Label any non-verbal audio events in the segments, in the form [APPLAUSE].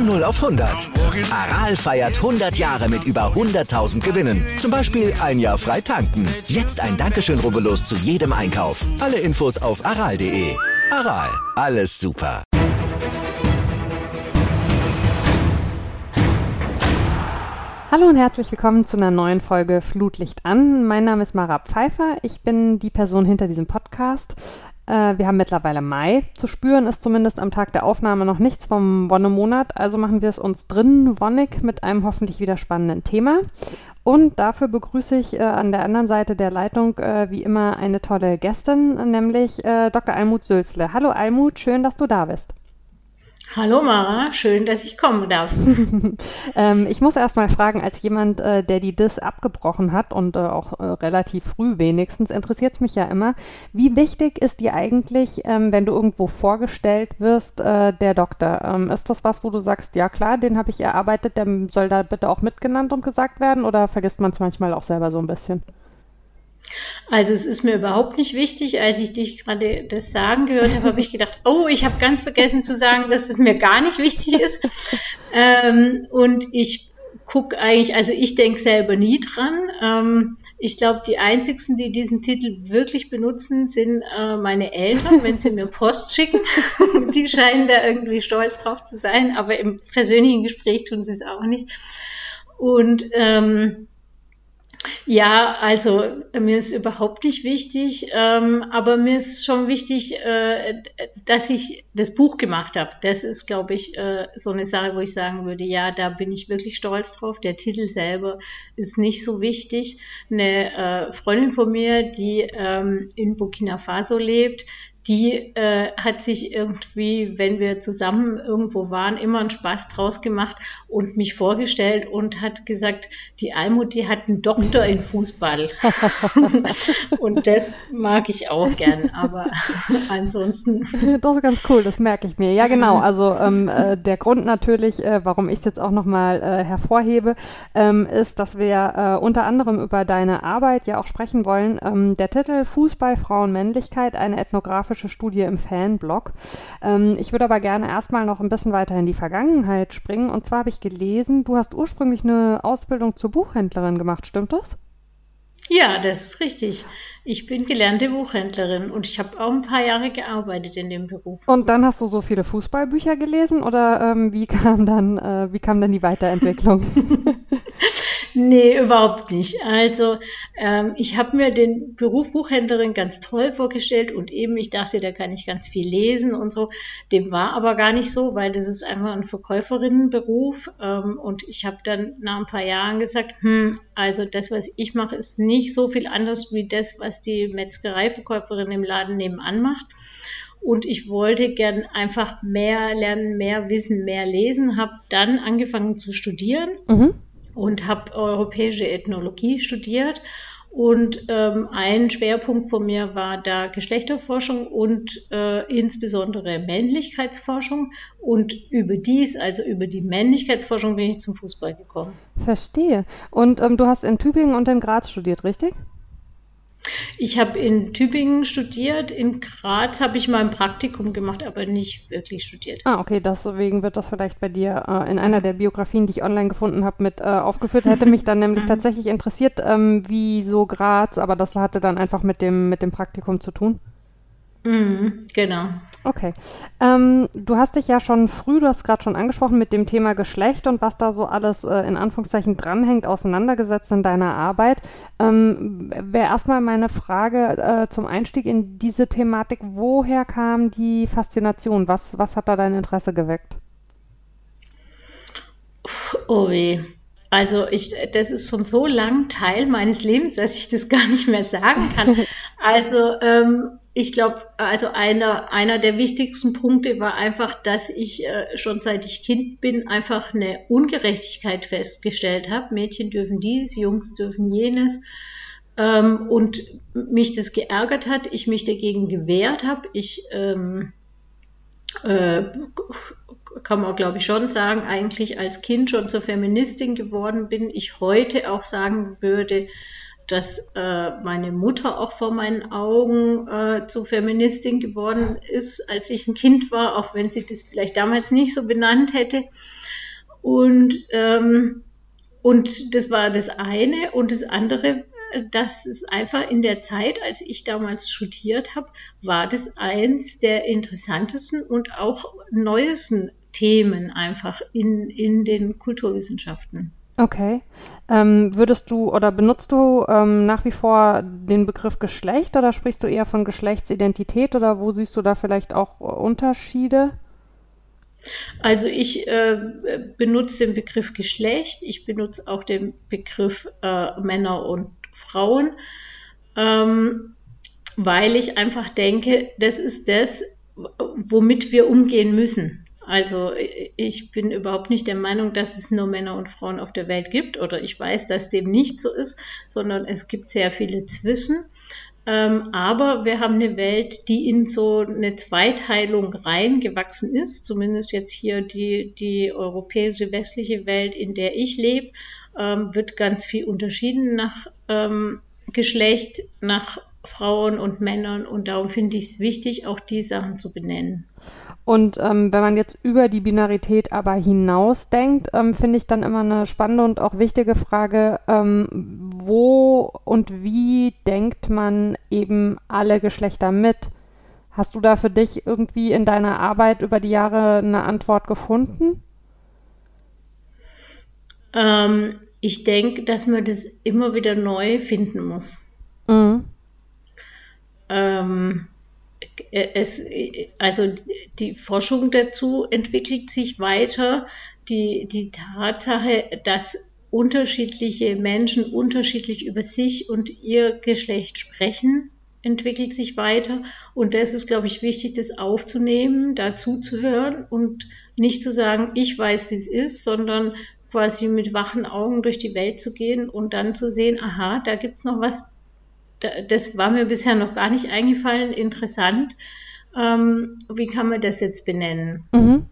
Von 0 auf 100. Aral feiert 100 Jahre mit über 100.000 Gewinnen. Zum Beispiel ein Jahr frei tanken. Jetzt ein Dankeschön, rubbellos zu jedem Einkauf. Alle Infos auf aral.de. Aral, alles super. Hallo und herzlich willkommen zu einer neuen Folge Flutlicht an. Mein Name ist Mara Pfeiffer. Ich bin die Person hinter diesem Podcast. Äh, wir haben mittlerweile Mai. Zu spüren ist zumindest am Tag der Aufnahme noch nichts vom Wonnemonat, also machen wir es uns drin wonnig mit einem hoffentlich wieder spannenden Thema. Und dafür begrüße ich äh, an der anderen Seite der Leitung äh, wie immer eine tolle Gästin, nämlich äh, Dr. Almut Sülzle. Hallo Almut, schön, dass du da bist. Hallo Mara, schön, dass ich kommen darf. [LAUGHS] ähm, ich muss erst mal fragen, als jemand, äh, der die DIS abgebrochen hat und äh, auch äh, relativ früh wenigstens, interessiert es mich ja immer, wie wichtig ist dir eigentlich, ähm, wenn du irgendwo vorgestellt wirst, äh, der Doktor? Ähm, ist das was, wo du sagst, ja klar, den habe ich erarbeitet, der soll da bitte auch mitgenannt und gesagt werden oder vergisst man es manchmal auch selber so ein bisschen? Also es ist mir überhaupt nicht wichtig. Als ich dich gerade das sagen gehört habe, habe ich gedacht, [LAUGHS] oh, ich habe ganz vergessen zu sagen, dass es mir gar nicht wichtig ist. Ähm, und ich gucke eigentlich, also ich denke selber nie dran. Ähm, ich glaube, die einzigsten, die diesen Titel wirklich benutzen, sind äh, meine Eltern, wenn sie mir Post schicken. [LAUGHS] die scheinen da irgendwie stolz drauf zu sein, aber im persönlichen Gespräch tun sie es auch nicht. Und ähm, ja, also mir ist überhaupt nicht wichtig, ähm, aber mir ist schon wichtig, äh, dass ich das Buch gemacht habe. Das ist, glaube ich, äh, so eine Sache, wo ich sagen würde, ja, da bin ich wirklich stolz drauf. Der Titel selber ist nicht so wichtig. Eine äh, Freundin von mir, die ähm, in Burkina Faso lebt, die äh, hat sich irgendwie, wenn wir zusammen irgendwo waren, immer einen Spaß draus gemacht und mich vorgestellt und hat gesagt, die Almut, die hat einen Doktor in Fußball. [LAUGHS] und das mag ich auch gern, aber [LAUGHS] ansonsten. [LAUGHS] Das ist ganz cool, das merke ich mir. Ja, genau. Also ähm, äh, der Grund natürlich, äh, warum ich es jetzt auch nochmal äh, hervorhebe, ähm, ist, dass wir äh, unter anderem über deine Arbeit ja auch sprechen wollen. Ähm, der Titel Fußball, Frauen, Männlichkeit, eine ethnografische biografische Studie im Fanblog. Ähm, ich würde aber gerne erstmal noch ein bisschen weiter in die Vergangenheit springen. Und zwar habe ich gelesen, du hast ursprünglich eine Ausbildung zur Buchhändlerin gemacht, stimmt das? Ja, das ist richtig. Ich bin gelernte Buchhändlerin und ich habe auch ein paar Jahre gearbeitet in dem Beruf. Und dann hast du so viele Fußballbücher gelesen oder ähm, wie kam dann äh, wie kam dann die Weiterentwicklung? [LAUGHS] Nee, überhaupt nicht. Also ähm, ich habe mir den Beruf Buchhändlerin ganz toll vorgestellt und eben ich dachte, da kann ich ganz viel lesen und so. Dem war aber gar nicht so, weil das ist einfach ein Verkäuferinnenberuf ähm, und ich habe dann nach ein paar Jahren gesagt, hm, also das, was ich mache, ist nicht so viel anders wie das, was die Metzgereiverkäuferin im Laden nebenan macht. Und ich wollte gern einfach mehr lernen, mehr wissen, mehr lesen, habe dann angefangen zu studieren. Mhm und habe europäische Ethnologie studiert. Und ähm, ein Schwerpunkt von mir war da Geschlechterforschung und äh, insbesondere Männlichkeitsforschung. Und über dies, also über die Männlichkeitsforschung, bin ich zum Fußball gekommen. Verstehe. Und ähm, du hast in Tübingen und in Graz studiert, richtig? Ich habe in Tübingen studiert, in Graz habe ich mal ein Praktikum gemacht, aber nicht wirklich studiert. Ah, okay, deswegen wird das vielleicht bei dir äh, in einer der Biografien, die ich online gefunden habe, mit äh, aufgeführt. Hätte mich dann nämlich [LAUGHS] mhm. tatsächlich interessiert, ähm, wie so Graz, aber das hatte dann einfach mit dem, mit dem Praktikum zu tun. Mhm, genau. Okay. Ähm, du hast dich ja schon früh, du hast gerade schon angesprochen, mit dem Thema Geschlecht und was da so alles äh, in Anführungszeichen dranhängt, auseinandergesetzt in deiner Arbeit. Ähm, Wäre erstmal meine Frage äh, zum Einstieg in diese Thematik, woher kam die Faszination? Was, was hat da dein Interesse geweckt? Oh weh. Also ich, das ist schon so lang Teil meines Lebens, dass ich das gar nicht mehr sagen kann. [LAUGHS] Also ähm, ich glaube, also einer, einer der wichtigsten Punkte war einfach, dass ich äh, schon seit ich Kind bin einfach eine Ungerechtigkeit festgestellt habe. Mädchen dürfen dies, Jungs dürfen jenes. Ähm, und mich das geärgert hat, ich mich dagegen gewehrt habe. Ich ähm, äh, kann man glaube ich schon sagen, eigentlich als Kind schon zur Feministin geworden bin. Ich heute auch sagen würde, dass äh, meine Mutter auch vor meinen Augen äh, zur Feministin geworden ist, als ich ein Kind war, auch wenn sie das vielleicht damals nicht so benannt hätte. Und, ähm, und das war das eine. Und das andere, dass es einfach in der Zeit, als ich damals studiert habe, war das eins der interessantesten und auch neuesten Themen einfach in, in den Kulturwissenschaften. Okay. Ähm, würdest du oder benutzt du ähm, nach wie vor den Begriff Geschlecht oder sprichst du eher von Geschlechtsidentität oder wo siehst du da vielleicht auch Unterschiede? Also ich äh, benutze den Begriff Geschlecht, ich benutze auch den Begriff äh, Männer und Frauen, ähm, weil ich einfach denke, das ist das, womit wir umgehen müssen. Also ich bin überhaupt nicht der Meinung, dass es nur Männer und Frauen auf der Welt gibt oder ich weiß, dass dem nicht so ist, sondern es gibt sehr viele zwischen. Ähm, aber wir haben eine Welt, die in so eine Zweiteilung reingewachsen ist, zumindest jetzt hier die, die europäische westliche Welt, in der ich lebe, ähm, wird ganz viel unterschieden nach ähm, Geschlecht, nach Frauen und Männern und darum finde ich es wichtig, auch die Sachen zu benennen. Und ähm, wenn man jetzt über die Binarität aber hinaus denkt, ähm, finde ich dann immer eine spannende und auch wichtige Frage, ähm, wo und wie denkt man eben alle Geschlechter mit? Hast du da für dich irgendwie in deiner Arbeit über die Jahre eine Antwort gefunden? Ähm, ich denke, dass man das immer wieder neu finden muss. Mhm. Ähm, äh, es, also die Forschung dazu entwickelt sich weiter. Die, die Tatsache, dass unterschiedliche Menschen unterschiedlich über sich und ihr Geschlecht sprechen, entwickelt sich weiter. Und das ist, glaube ich, wichtig, das aufzunehmen, dazu zu hören und nicht zu sagen, ich weiß, wie es ist, sondern quasi mit wachen Augen durch die Welt zu gehen und dann zu sehen, aha, da gibt es noch was, das war mir bisher noch gar nicht eingefallen, interessant. Ähm, wie kann man das jetzt benennen? Mhm.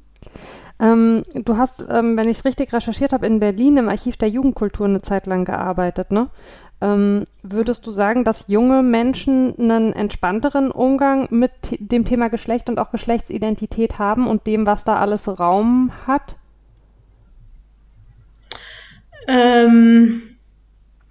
Ähm, du hast, ähm, wenn ich es richtig recherchiert habe, in Berlin im Archiv der Jugendkultur eine Zeit lang gearbeitet, ne? Ähm, würdest du sagen, dass junge Menschen einen entspannteren Umgang mit dem Thema Geschlecht und auch Geschlechtsidentität haben und dem, was da alles Raum hat? Ähm,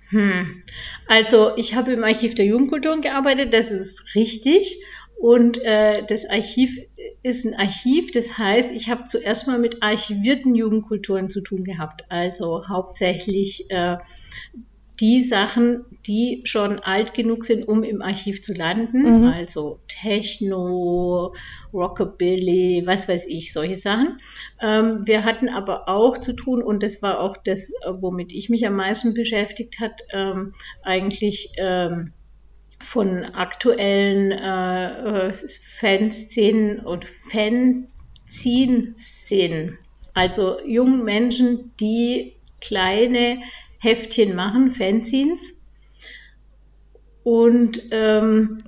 hm. Also ich habe im Archiv der Jugendkulturen gearbeitet, das ist richtig. Und äh, das Archiv ist ein Archiv, das heißt, ich habe zuerst mal mit archivierten Jugendkulturen zu tun gehabt. Also hauptsächlich äh, die Sachen, die schon alt genug sind, um im Archiv zu landen. Mhm. Also Techno, Rockabilly, was weiß ich, solche Sachen. Ähm, wir hatten aber auch zu tun, und das war auch das, womit ich mich am meisten beschäftigt hat, ähm, eigentlich ähm, von aktuellen äh, Fanszenen und Fanzine-Szenen. Also jungen Menschen, die kleine Heftchen machen, Fanzines, und, ähm,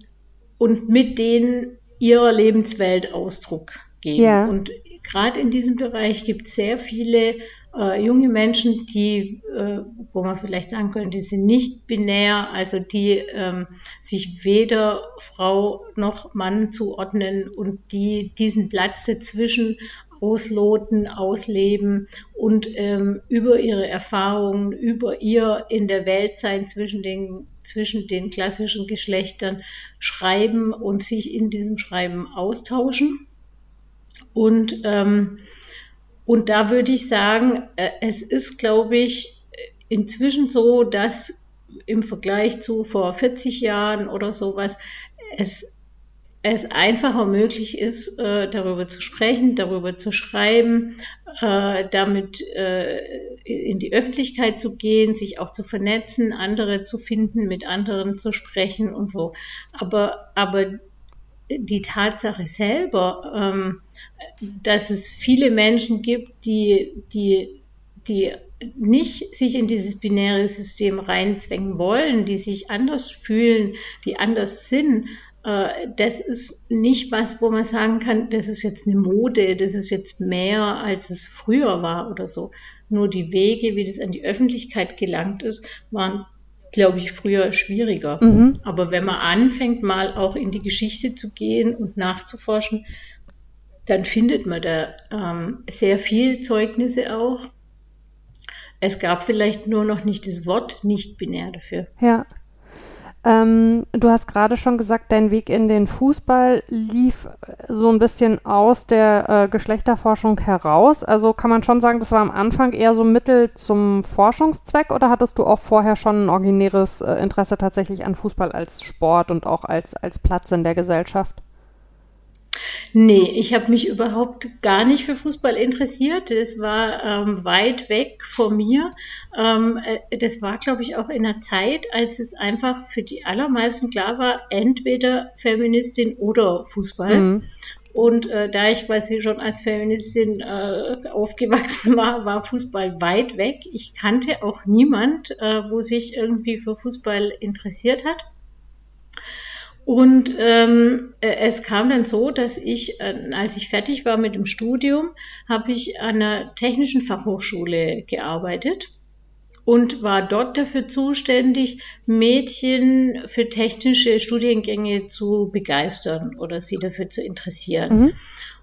und mit denen ihrer Lebenswelt Ausdruck geben. Ja. Und gerade in diesem Bereich gibt es sehr viele äh, junge Menschen, die, äh, wo man vielleicht sagen könnte, die sind nicht binär, also die ähm, sich weder Frau noch Mann zuordnen und die diesen Platz dazwischen ausloten, ausleben und ähm, über ihre Erfahrungen, über ihr in der Welt sein zwischen den, zwischen den klassischen Geschlechtern schreiben und sich in diesem Schreiben austauschen. Und, ähm, und da würde ich sagen, äh, es ist, glaube ich, inzwischen so, dass im Vergleich zu vor 40 Jahren oder sowas es es einfacher möglich ist, äh, darüber zu sprechen, darüber zu schreiben, äh, damit äh, in die Öffentlichkeit zu gehen, sich auch zu vernetzen, andere zu finden, mit anderen zu sprechen und so. Aber, aber die Tatsache selber, ähm, dass es viele Menschen gibt, die, die, die nicht sich in dieses binäre System reinzwängen wollen, die sich anders fühlen, die anders sind, das ist nicht was, wo man sagen kann, das ist jetzt eine Mode, das ist jetzt mehr, als es früher war oder so. Nur die Wege, wie das an die Öffentlichkeit gelangt ist, waren, glaube ich, früher schwieriger. Mhm. Aber wenn man anfängt, mal auch in die Geschichte zu gehen und nachzuforschen, dann findet man da ähm, sehr viel Zeugnisse auch Es gab vielleicht nur noch nicht das Wort nicht binär dafür. Ja. Ähm, du hast gerade schon gesagt, dein Weg in den Fußball lief so ein bisschen aus der äh, Geschlechterforschung heraus. Also kann man schon sagen, das war am Anfang eher so Mittel zum Forschungszweck oder hattest du auch vorher schon ein originäres äh, Interesse tatsächlich an Fußball als Sport und auch als, als Platz in der Gesellschaft? Nee, ich habe mich überhaupt gar nicht für Fußball interessiert. Das war ähm, weit weg von mir. Ähm, äh, das war, glaube ich, auch in einer Zeit, als es einfach für die allermeisten klar war, entweder Feministin oder Fußball. Mhm. Und äh, da ich quasi schon als Feministin äh, aufgewachsen war, war Fußball weit weg. Ich kannte auch niemand, äh, wo sich irgendwie für Fußball interessiert hat. Und ähm, äh, es kam dann so, dass ich, äh, als ich fertig war mit dem Studium, habe ich an einer technischen Fachhochschule gearbeitet und war dort dafür zuständig, Mädchen für technische Studiengänge zu begeistern oder sie dafür zu interessieren. Mhm.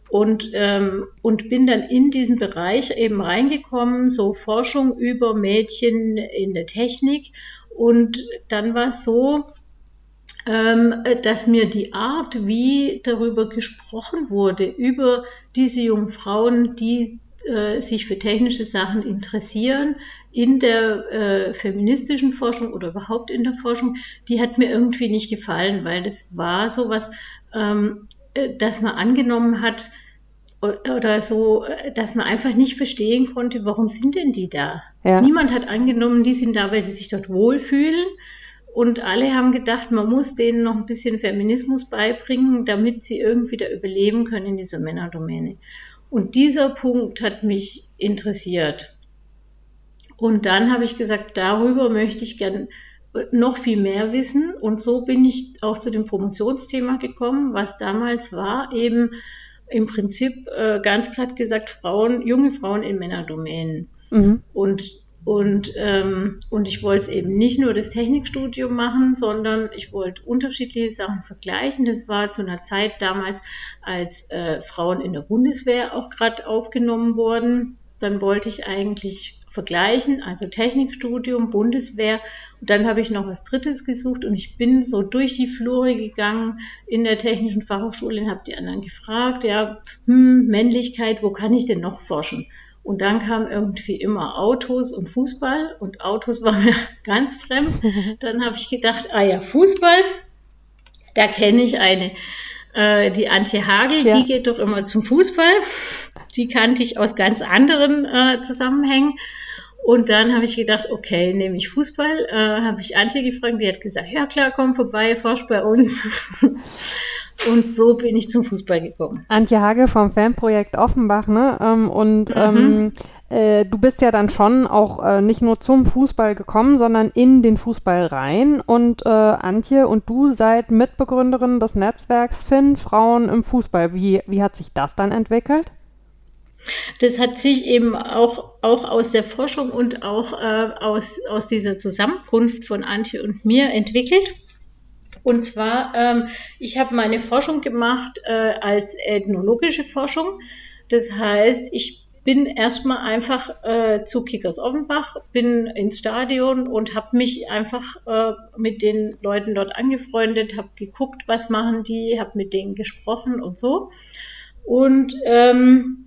Und, ähm, und bin dann in diesen Bereich eben reingekommen, so Forschung über Mädchen in der Technik. Und dann war es so, ähm, dass mir die Art, wie darüber gesprochen wurde, über diese jungen Frauen, die äh, sich für technische Sachen interessieren, in der äh, feministischen Forschung oder überhaupt in der Forschung, die hat mir irgendwie nicht gefallen, weil das war so was, ähm, äh, dass man angenommen hat, oder so, äh, dass man einfach nicht verstehen konnte, warum sind denn die da? Ja. Niemand hat angenommen, die sind da, weil sie sich dort wohlfühlen und alle haben gedacht, man muss denen noch ein bisschen Feminismus beibringen, damit sie irgendwie da überleben können in dieser Männerdomäne. Und dieser Punkt hat mich interessiert. Und dann habe ich gesagt, darüber möchte ich gern noch viel mehr wissen. Und so bin ich auch zu dem Promotionsthema gekommen, was damals war, eben im Prinzip äh, ganz glatt gesagt Frauen, junge Frauen in Männerdomänen. Mhm. Und und, ähm, und ich wollte eben nicht nur das Technikstudium machen, sondern ich wollte unterschiedliche Sachen vergleichen. Das war zu einer Zeit damals, als äh, Frauen in der Bundeswehr auch gerade aufgenommen wurden. Dann wollte ich eigentlich vergleichen, also Technikstudium, Bundeswehr. Und dann habe ich noch was Drittes gesucht und ich bin so durch die Flure gegangen in der Technischen Fachhochschule und habe die anderen gefragt, ja, hm, Männlichkeit, wo kann ich denn noch forschen? Und dann kam irgendwie immer Autos und Fußball und Autos [LAUGHS] war mir ganz fremd. [LAUGHS] Dann habe ich gedacht, ah ja, Fußball, da kenne ich eine, äh, die Antje Hagel, ja. die geht doch immer zum Fußball. Die kannte ich aus ganz anderen äh, Zusammenhängen. Und dann habe ich gedacht, okay, nehme ich Fußball. Äh, habe ich Antje gefragt, die hat gesagt, ja klar, komm vorbei, forsch bei uns. [LAUGHS] Und so bin ich zum Fußball gekommen. Antje Hage vom Fanprojekt Offenbach, ne? Ähm, und mhm. ähm, äh, du bist ja dann schon auch äh, nicht nur zum Fußball gekommen, sondern in den Fußball rein. Und äh, Antje und du seid Mitbegründerin des Netzwerks Finn Frauen im Fußball. Wie, wie hat sich das dann entwickelt? Das hat sich eben auch, auch aus der Forschung und auch äh, aus, aus dieser Zusammenkunft von Antje und mir entwickelt. Und zwar, ähm, ich habe meine Forschung gemacht äh, als ethnologische Forschung. Das heißt, ich bin erstmal einfach äh, zu Kickers Offenbach, bin ins Stadion und habe mich einfach äh, mit den Leuten dort angefreundet, habe geguckt, was machen die, habe mit denen gesprochen und so. Und ähm,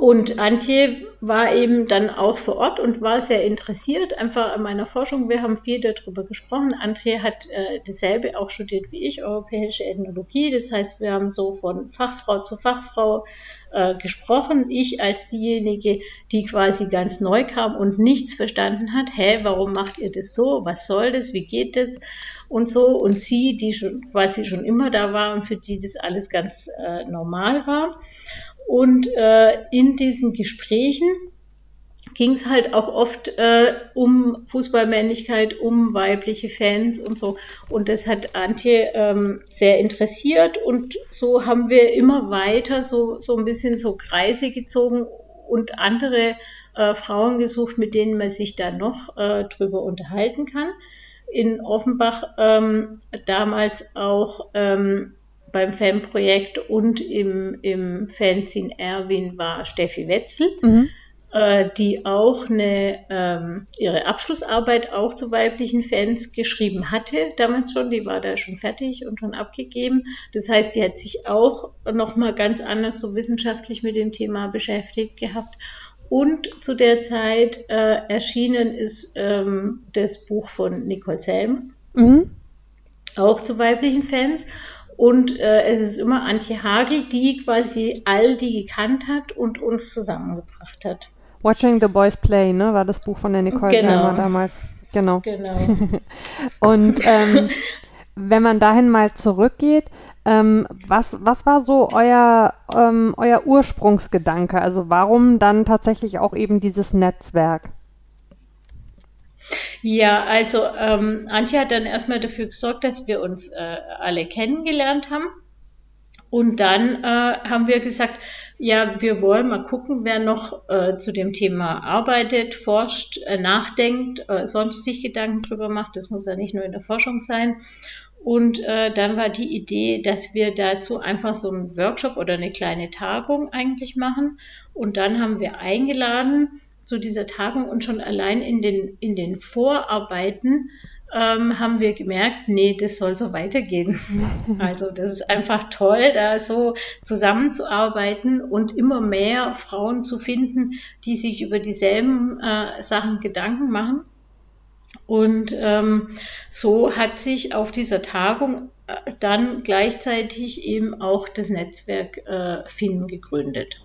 und Antje war eben dann auch vor Ort und war sehr interessiert einfach an meiner Forschung. Wir haben viel darüber gesprochen. Antje hat äh, dasselbe auch studiert wie ich, europäische Ethnologie. Das heißt, wir haben so von Fachfrau zu Fachfrau äh, gesprochen. Ich als diejenige, die quasi ganz neu kam und nichts verstanden hat. Hä, warum macht ihr das so? Was soll das? Wie geht das? Und so. Und sie, die schon quasi schon immer da war und für die das alles ganz äh, normal war. Und äh, in diesen Gesprächen ging es halt auch oft äh, um Fußballmännlichkeit, um weibliche Fans und so. Und das hat Antje ähm, sehr interessiert. Und so haben wir immer weiter so, so ein bisschen so Kreise gezogen und andere äh, Frauen gesucht, mit denen man sich da noch äh, drüber unterhalten kann. In Offenbach ähm, damals auch ähm, beim Fanprojekt und im, im Fanzine Erwin war Steffi Wetzel. Mhm. äh, die auch eine, ähm, ihre Abschlussarbeit auch zu weiblichen Fans geschrieben hatte, damals schon, die war da schon fertig und schon abgegeben. Das heißt, sie hat sich auch nochmal ganz anders so wissenschaftlich mit dem Thema beschäftigt gehabt. Und zu der Zeit äh, erschienen ist ähm, das Buch von Nicole Selm, mhm. auch zu weiblichen Fans. Und äh, es ist immer Antje Hagel, die quasi all die gekannt hat und uns zusammengebracht hat. Watching the Boys Play, ne, war das Buch von der Nicole genau. damals. Genau. Genau. [LAUGHS] und ähm, wenn man dahin mal zurückgeht, ähm, was, was war so euer, ähm, euer Ursprungsgedanke? Also warum dann tatsächlich auch eben dieses Netzwerk? Ja, also ähm, Antje hat dann erstmal dafür gesorgt, dass wir uns äh, alle kennengelernt haben. Und dann äh, haben wir gesagt, ja, wir wollen mal gucken, wer noch äh, zu dem Thema arbeitet, forscht, äh, nachdenkt, äh, sonst sich Gedanken drüber macht. Das muss ja nicht nur in der Forschung sein. Und äh, dann war die Idee, dass wir dazu einfach so einen Workshop oder eine kleine Tagung eigentlich machen. Und dann haben wir eingeladen zu dieser Tagung und schon allein in den, in den Vorarbeiten ähm, haben wir gemerkt, nee, das soll so weitergehen. [LAUGHS] Also das ist einfach toll, da so zusammenzuarbeiten und immer mehr Frauen zu finden, die sich über dieselben äh, Sachen Gedanken machen. Und ähm, so hat sich auf dieser Tagung äh, dann gleichzeitig eben auch das Netzwerk äh, Finn gegründet.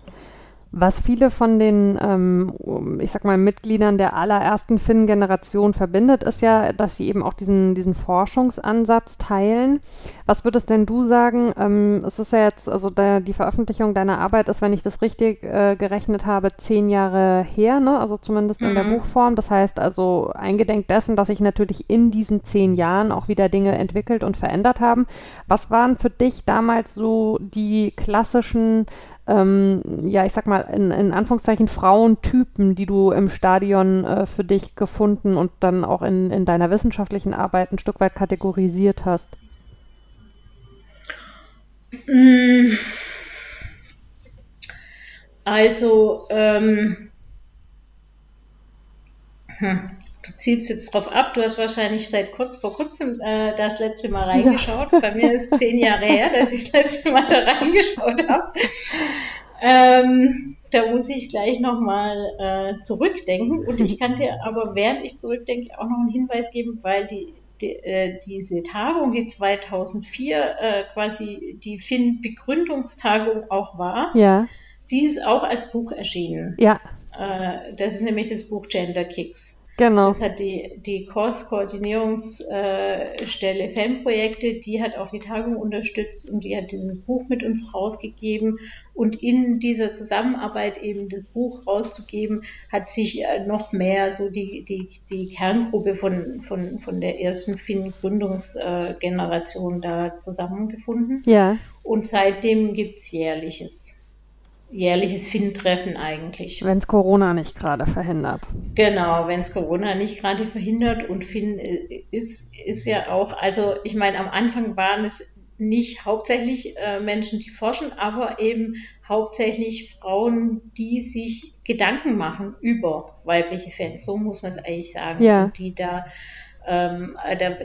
Was viele von den, ähm, ich sag mal, Mitgliedern der allerersten Finn-Generation verbindet, ist ja, dass sie eben auch diesen, diesen Forschungsansatz teilen. Was würdest denn du sagen? Ähm, es ist ja jetzt, also der, die Veröffentlichung deiner Arbeit ist, wenn ich das richtig äh, gerechnet habe, zehn Jahre her, ne? also zumindest in mhm. der Buchform. Das heißt also eingedenk dessen, dass sich natürlich in diesen zehn Jahren auch wieder Dinge entwickelt und verändert haben. Was waren für dich damals so die klassischen ähm, ja, ich sag mal, in, in, Anführungszeichen Frauentypen, die du im Stadion äh, für dich gefunden und dann auch in, in deiner wissenschaftlichen Arbeit ein Stück weit kategorisiert hast? Mm. Also, ähm, hm du ziehst jetzt drauf ab, du hast wahrscheinlich seit kurz vor kurzem äh, das letzte Mal reingeschaut. Ja. Bei mir ist es zehn Jahre her, dass ich das letzte Mal da reingeschaut habe. Ähm, da muss ich gleich nochmal äh, zurückdenken. Und ich kann dir aber, während ich zurückdenke, auch noch einen Hinweis geben, weil die, die äh, diese Tagung, die 2004 äh, quasi die Finn-Begründungstagung auch war, ja. die ist auch als Buch erschienen. Ja. Äh, das ist nämlich das Buch Gender Kicks. Genau. Das hat die, die Kurs-Koordinierungsstelle äh, FEM-Projekte, die hat auch die Tagung unterstützt und die hat dieses Buch mit uns rausgegeben. Und in dieser Zusammenarbeit eben das Buch rauszugeben, hat sich äh, noch mehr so die, die, die Kerngruppe von, von, von der ersten Finn-Gründungsgeneration da zusammengefunden. Ja. Und seitdem gibt's jährliches jährliches Finn-Treffen eigentlich. Wenn es Corona nicht gerade verhindert. Genau, wenn es Corona nicht gerade verhindert und Finn äh, ist, ist ja auch, also ich meine, am Anfang waren es nicht hauptsächlich äh, Menschen, die forschen, aber eben hauptsächlich Frauen, die sich Gedanken machen über weibliche Fans. So muss man es eigentlich sagen. Ja. Und die da ähm,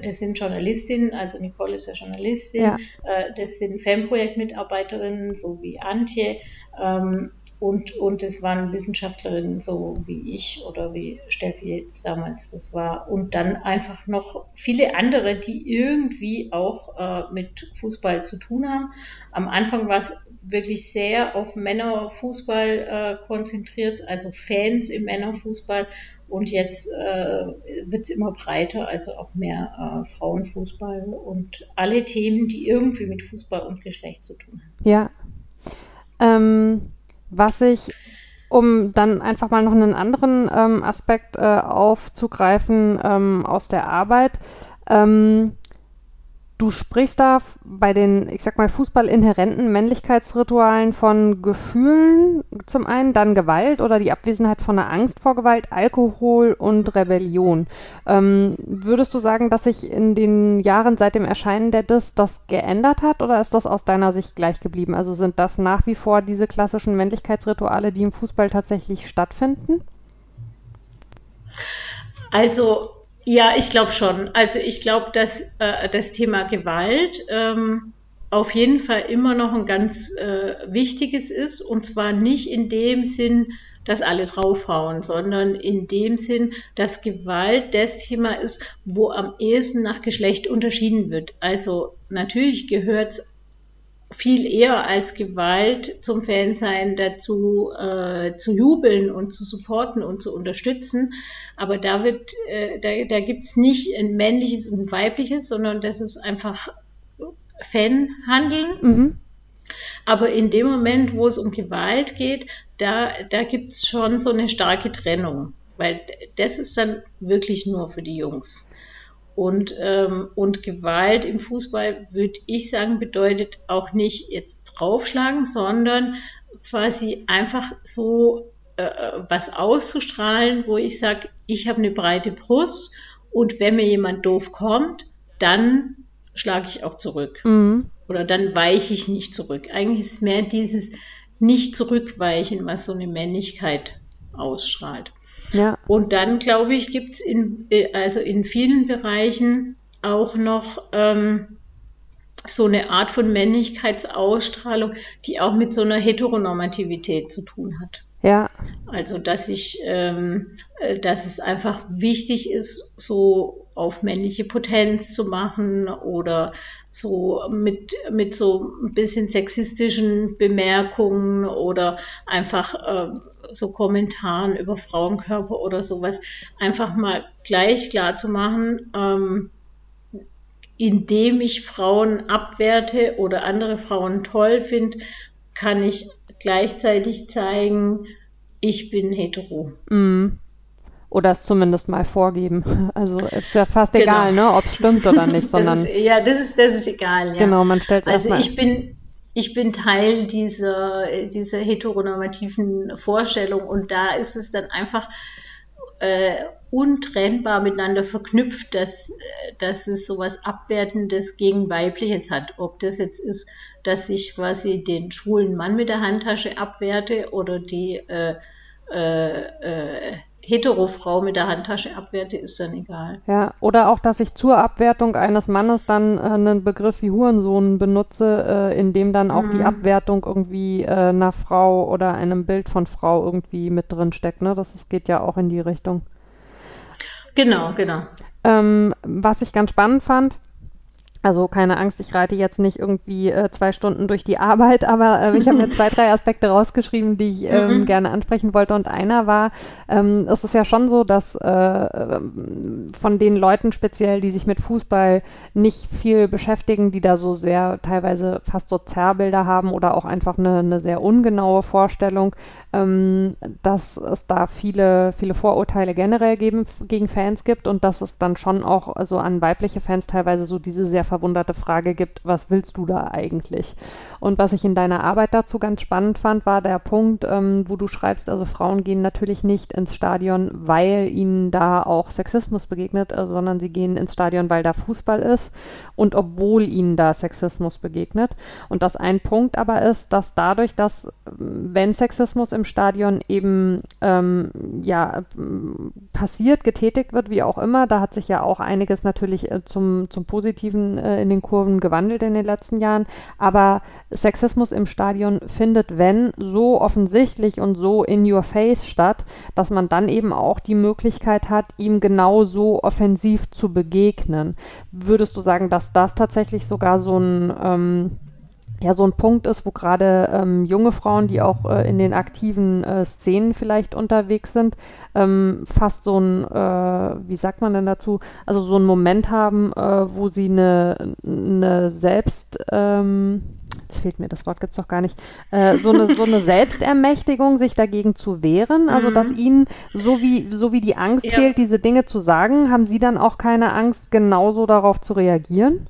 das sind Journalistinnen, also Nicole ist ja Journalistin, ja. Äh, das sind FEM-Projektmitarbeiterinnen, so wie Antje, ähm, und, und es waren Wissenschaftlerinnen so wie ich oder wie Steffi damals das war. Und dann einfach noch viele andere, die irgendwie auch äh, mit Fußball zu tun haben. Am Anfang war es wirklich sehr auf Männerfußball äh, konzentriert, also Fans im Männerfußball. Und jetzt äh, wird es immer breiter, also auch mehr äh, Frauenfußball und alle Themen, die irgendwie mit Fußball und Geschlecht zu tun haben. Ja, ähm, was ich, um dann einfach mal noch einen anderen ähm, Aspekt äh, aufzugreifen ähm, aus der Arbeit, ähm, Du sprichst da bei den, ich sag mal, fußballinhärenten Männlichkeitsritualen von Gefühlen zum einen, dann Gewalt oder die Abwesenheit von einer Angst vor Gewalt, Alkohol und Rebellion. Ähm, würdest du sagen, dass sich in den Jahren seit dem Erscheinen der DIS das geändert hat oder ist das aus deiner Sicht gleich geblieben? Also sind das nach wie vor diese klassischen Männlichkeitsrituale, die im Fußball tatsächlich stattfinden? Also ja, ich glaube schon. Also ich glaube, dass äh, das Thema Gewalt ähm, auf jeden Fall immer noch ein ganz äh, wichtiges ist. Und zwar nicht in dem Sinn, dass alle draufhauen, sondern in dem Sinn, dass Gewalt das Thema ist, wo am ehesten nach Geschlecht unterschieden wird. Also natürlich gehört es viel eher als Gewalt zum Fansein dazu äh, zu jubeln und zu supporten und zu unterstützen. Aber da wird, äh, da, da gibt es nicht ein männliches und ein weibliches, sondern das ist einfach Fanhandeln. Mhm. Aber in dem Moment, wo es um Gewalt geht, da, da gibt es schon so eine starke Trennung, weil das ist dann wirklich nur für die Jungs. Und, ähm, und Gewalt im Fußball, würde ich sagen, bedeutet auch nicht jetzt draufschlagen, sondern quasi einfach so äh, was auszustrahlen, wo ich sage, ich habe eine breite Brust und wenn mir jemand doof kommt, dann schlage ich auch zurück. Mhm. Oder dann weiche ich nicht zurück. Eigentlich ist mehr dieses nicht zurückweichen, was so eine Männlichkeit ausstrahlt. Ja. Und dann, glaube ich, gibt es in, also in vielen Bereichen auch noch ähm, so eine Art von Männlichkeitsausstrahlung, die auch mit so einer Heteronormativität zu tun hat. Ja. Also, dass ich, ähm, äh, dass es einfach wichtig ist, so auf männliche Potenz zu machen oder so mit, mit so ein bisschen sexistischen Bemerkungen oder einfach äh, so Kommentaren über Frauenkörper oder sowas einfach mal gleich klar zu machen, ähm, indem ich Frauen abwerte oder andere Frauen toll finde, kann ich gleichzeitig zeigen, ich bin hetero. Mm. Oder es zumindest mal vorgeben. [LAUGHS] Also es ist ja fast genau. egal, ne, ob es stimmt oder nicht, [LAUGHS] sondern. Das ist, ja, das ist, das ist egal, ja. Genau, man stellt es Also erstmal. ich bin, ich bin Teil dieser, dieser heteronormativen Vorstellung und da ist es dann einfach äh, untrennbar miteinander verknüpft, dass, dass es sowas Abwertendes gegen Weibliches hat. Ob das jetzt ist, dass ich quasi den schwulen Mann mit der Handtasche abwerte oder die äh, äh, äh Hetero-Frau mit der Handtasche abwerte, ist dann egal. Ja, oder auch, dass ich zur Abwertung eines Mannes dann äh, einen Begriff wie Hurensohn benutze, äh, in dem dann auch mhm. die Abwertung irgendwie äh, einer Frau oder einem Bild von Frau irgendwie mit drin steckt. Ne? Das, das geht ja auch in die Richtung. Genau, genau. Ähm, was ich ganz spannend fand, also keine Angst, ich reite jetzt nicht irgendwie äh, zwei Stunden durch die Arbeit, aber äh, ich habe mir [LAUGHS] zwei, drei Aspekte rausgeschrieben, die ich ähm, mhm. gerne ansprechen wollte. Und einer war, ähm, es ist ja schon so, dass äh, von den Leuten speziell, die sich mit Fußball nicht viel beschäftigen, die da so sehr teilweise fast so Zerrbilder haben oder auch einfach eine, eine sehr ungenaue Vorstellung, ähm, dass es da viele, viele Vorurteile generell geben, gegen Fans gibt und dass es dann schon auch also an weibliche Fans teilweise so diese sehr verwunderte Frage gibt, was willst du da eigentlich? Und was ich in deiner Arbeit dazu ganz spannend fand, war der Punkt, ähm, wo du schreibst, also Frauen gehen natürlich nicht ins Stadion, weil ihnen da auch Sexismus begegnet, äh, sondern sie gehen ins Stadion, weil da Fußball ist und obwohl ihnen da Sexismus begegnet. Und dass ein Punkt aber ist, dass dadurch, dass wenn Sexismus im im Stadion eben ähm, ja passiert, getätigt wird, wie auch immer. Da hat sich ja auch einiges natürlich äh, zum, zum Positiven äh, in den Kurven gewandelt in den letzten Jahren. Aber Sexismus im Stadion findet, wenn, so offensichtlich und so in your face statt, dass man dann eben auch die Möglichkeit hat, ihm genau so offensiv zu begegnen. Würdest du sagen, dass das tatsächlich sogar so ein ähm, ja so ein Punkt ist, wo gerade ähm, junge Frauen, die auch äh, in den aktiven äh, Szenen vielleicht unterwegs sind, ähm, fast so ein, äh, wie sagt man denn dazu, also so einen Moment haben, äh, wo sie eine, eine Selbst, ähm, jetzt fehlt mir das Wort, gibt es doch gar nicht, äh, so, eine, so eine [LAUGHS] Selbstermächtigung, sich dagegen zu wehren, also mhm. dass ihnen, so wie, so wie die Angst ja. fehlt, diese Dinge zu sagen, haben sie dann auch keine Angst, genauso darauf zu reagieren?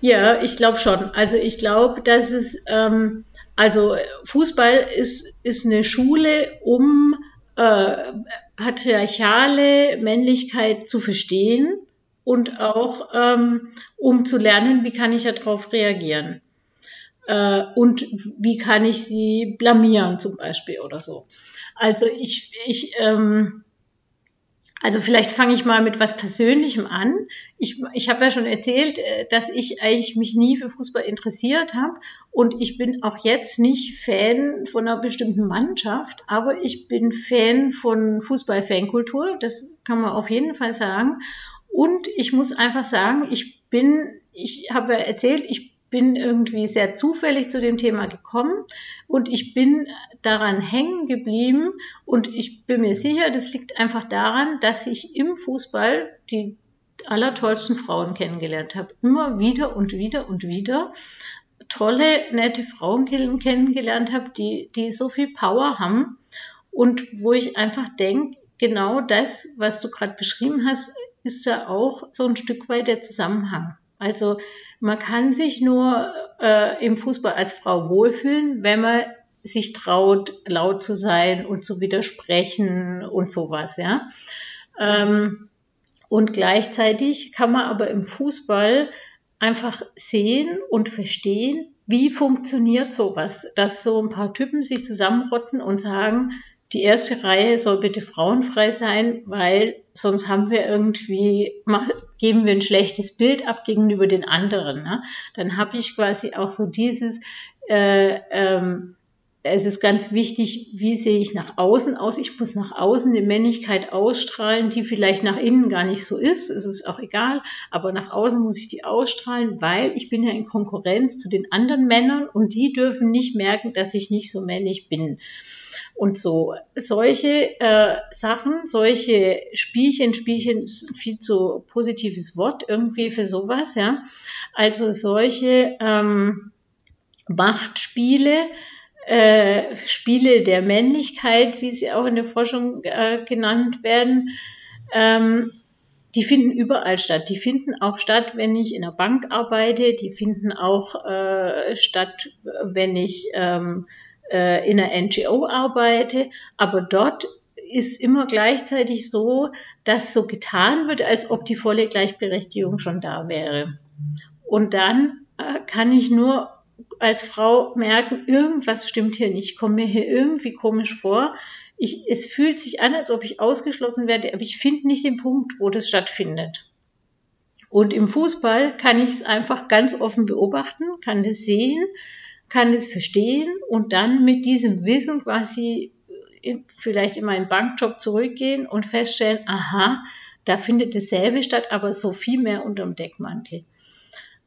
Ja, ich glaube schon. Also ich glaube, dass es, ähm, also Fußball ist, ist eine Schule, um äh, patriarchale Männlichkeit zu verstehen und auch ähm, um zu lernen, wie kann ich darauf reagieren äh, und wie kann ich sie blamieren zum Beispiel oder so. Also ich, ich ähm, also vielleicht fange ich mal mit was Persönlichem an. Ich, ich habe ja schon erzählt, äh, dass ich eigentlich mich nie für Fußball interessiert habe und ich bin auch jetzt nicht Fan von einer bestimmten Mannschaft, aber ich bin Fan von Fußball-Fankultur, das kann man auf jeden Fall sagen. Und ich muss einfach sagen, ich bin, ich habe erzählt, ich bin irgendwie sehr zufällig zu dem Thema gekommen und ich bin daran hängen geblieben und ich bin mir sicher, das liegt einfach daran, dass ich im Fußball die allertollsten Frauen kennengelernt habe. Immer wieder und wieder und wieder tolle, nette Frauen kennengelernt habe, die, die so viel Power haben und wo ich einfach denke, genau das, was du gerade beschrieben hast, ist ja auch so ein Stück weit der Zusammenhang. Also man kann sich nur äh, im Fußball als Frau wohlfühlen, wenn man sich traut, laut zu sein und zu widersprechen und sowas, ja. Ähm, und gleichzeitig kann man aber im Fußball einfach sehen und verstehen, wie funktioniert sowas, dass so ein paar Typen sich zusammenrotten und sagen, die erste Reihe soll bitte frauenfrei sein, weil sonst haben wir irgendwie, geben wir ein schlechtes Bild ab gegenüber den anderen. Ne? Dann habe ich quasi auch so dieses, äh, ähm, es ist ganz wichtig, wie sehe ich nach außen aus. Ich muss nach außen eine Männlichkeit ausstrahlen, die vielleicht nach innen gar nicht so ist. Es ist auch egal, aber nach außen muss ich die ausstrahlen, weil ich bin ja in Konkurrenz zu den anderen Männern und die dürfen nicht merken, dass ich nicht so männlich bin. Und so solche äh, Sachen, solche Spielchen, Spielchen ist viel zu positives Wort irgendwie für sowas, ja. Also solche ähm, Machtspiele, äh, Spiele der Männlichkeit, wie sie auch in der Forschung äh, genannt werden, ähm, die finden überall statt. Die finden auch statt, wenn ich in der Bank arbeite. Die finden auch äh, statt, wenn ich ähm, äh, in einer NGO arbeite, aber dort ist immer gleichzeitig so, dass so getan wird, als ob die volle Gleichberechtigung schon da wäre. Und dann äh, kann ich nur als Frau merken, irgendwas stimmt hier nicht, ich komme mir hier irgendwie komisch vor. Ich, es fühlt sich an, als ob ich ausgeschlossen werde, aber ich finde nicht den Punkt, wo das stattfindet. Und im Fußball kann ich es einfach ganz offen beobachten, kann das sehen, kann es verstehen und dann mit diesem Wissen quasi vielleicht in meinen Bankjob zurückgehen und feststellen, aha, da findet dasselbe statt, aber so viel mehr unterm Deckmantel.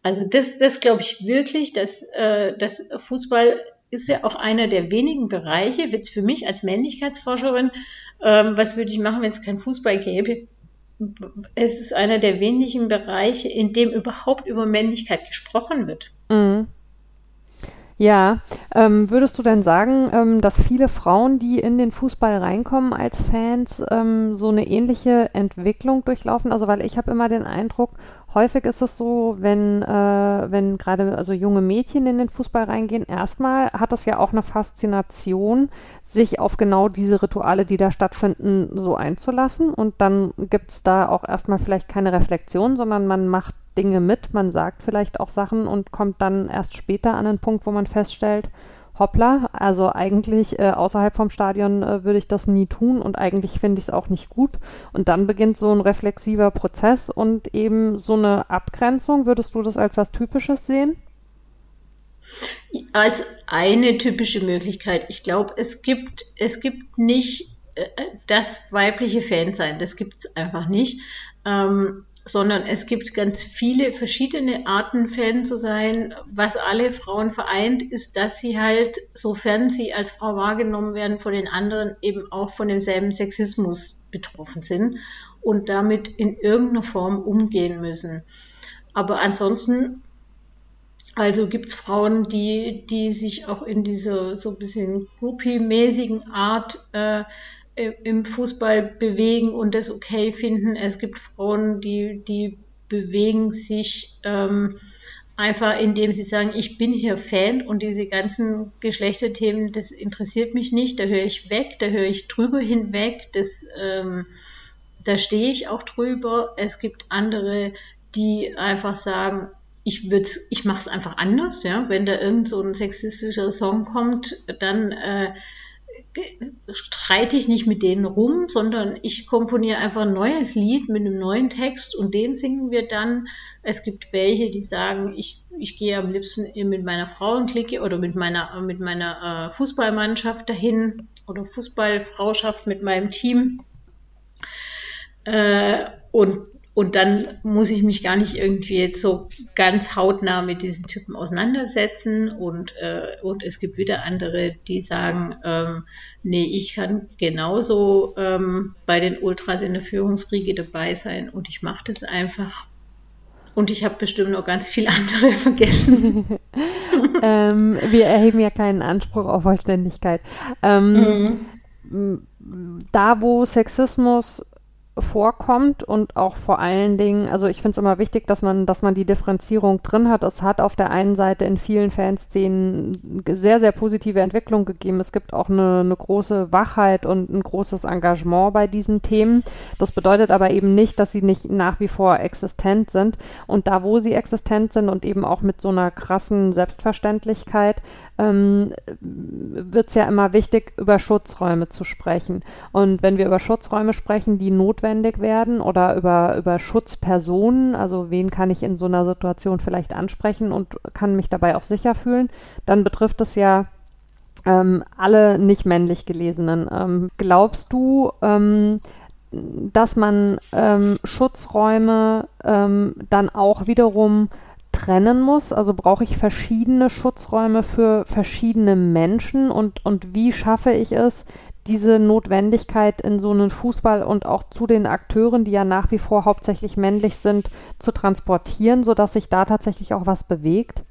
Also das, das glaube ich wirklich, dass äh, das Fußball ist ja auch einer der wenigen Bereiche, jetzt für mich als Männlichkeitsforscherin, ähm, was würde ich machen, wenn es keinen Fußball gäbe? Es ist einer der wenigen Bereiche, in dem überhaupt über Männlichkeit gesprochen wird. Mhm. Ja, ähm, würdest du denn sagen, ähm, dass viele Frauen, die in den Fußball reinkommen als Fans, ähm, so eine ähnliche Entwicklung durchlaufen? Also, weil ich habe immer den Eindruck, häufig ist es so, wenn, äh, wenn gerade also junge Mädchen in den Fußball reingehen, erstmal hat es ja auch eine Faszination, sich auf genau diese Rituale, die da stattfinden, so einzulassen. Und dann gibt es da auch erstmal vielleicht keine Reflexion, sondern man macht Dinge mit, man sagt vielleicht auch Sachen und kommt dann erst später an einen Punkt, wo man feststellt, hoppla, also eigentlich äh, außerhalb vom Stadion äh, würde ich das nie tun und eigentlich finde ich es auch nicht gut. Und dann beginnt so ein reflexiver Prozess und eben so eine Abgrenzung. Würdest du das als was Typisches sehen? Als eine typische Möglichkeit. Ich glaube, es gibt, es gibt nicht äh, das weibliche Fansein. Das gibt es einfach nicht. Ähm, sondern es gibt ganz viele verschiedene Arten, Fan zu sein. Was alle Frauen vereint, ist, dass sie halt, sofern sie als Frau wahrgenommen werden, von den anderen eben auch von demselben Sexismus betroffen sind und damit in irgendeiner Form umgehen müssen. Aber ansonsten, also gibt es Frauen, die, die sich auch in dieser so ein bisschen groupie-mäßigen Art äh, im Fußball bewegen und das okay finden. Es gibt Frauen, die, die bewegen sich ähm, einfach indem sie sagen, ich bin hier Fan und diese ganzen Geschlechterthemen, das interessiert mich nicht, da höre ich weg, da höre ich drüber hinweg, das, ähm, da stehe ich auch drüber. Es gibt andere, die einfach sagen, ich ich mache es einfach anders, ja. Wenn da irgend so ein sexistischer Song kommt, dann äh, streite ich nicht mit denen rum, sondern ich komponiere einfach ein neues Lied mit einem neuen Text und den singen wir dann. Es gibt welche, die sagen, ich, ich gehe am liebsten mit meiner Frauenklicke oder mit meiner, mit meiner äh, Fußballmannschaft dahin oder Fußballfrauschaft mit meinem Team. Äh, und und dann muss ich mich gar nicht irgendwie jetzt so ganz hautnah mit diesen Typen auseinandersetzen. Und, äh, und es gibt wieder andere, die sagen, ähm, nee, ich kann genauso ähm, bei den Ultras in der Führungskriege dabei sein und ich mache das einfach. Und ich habe bestimmt noch ganz viele [LAUGHS] andere vergessen. [LAUGHS] ähm, wir erheben ja keinen Anspruch auf Vollständigkeit. Ähm, mhm. Da, wo Sexismus vorkommt und auch vor allen Dingen, also ich finde es immer wichtig, dass man, dass man die Differenzierung drin hat. Es hat auf der einen Seite in vielen Fanszenen sehr, sehr positive Entwicklung gegeben. Es gibt auch eine, eine große Wachheit und ein großes Engagement bei diesen Themen. Das bedeutet aber eben nicht, dass sie nicht nach wie vor existent sind. Und da, wo sie existent sind und eben auch mit so einer krassen Selbstverständlichkeit, ähm, wird es ja immer wichtig, über Schutzräume zu sprechen. Und wenn wir über Schutzräume sprechen, die notwendig werden oder über, über Schutzpersonen, also wen kann ich in so einer Situation vielleicht ansprechen und kann mich dabei auch sicher fühlen, dann betrifft es ja ähm, alle nicht männlich Gelesenen. Ähm, glaubst du, ähm, dass man ähm, Schutzräume ähm, dann auch wiederum trennen muss? Also brauche ich verschiedene Schutzräume für verschiedene Menschen und, und wie schaffe ich es, diese Notwendigkeit in so einen Fußball und auch zu den Akteuren, die ja nach wie vor hauptsächlich männlich sind, zu transportieren, sodass sich da tatsächlich auch was bewegt?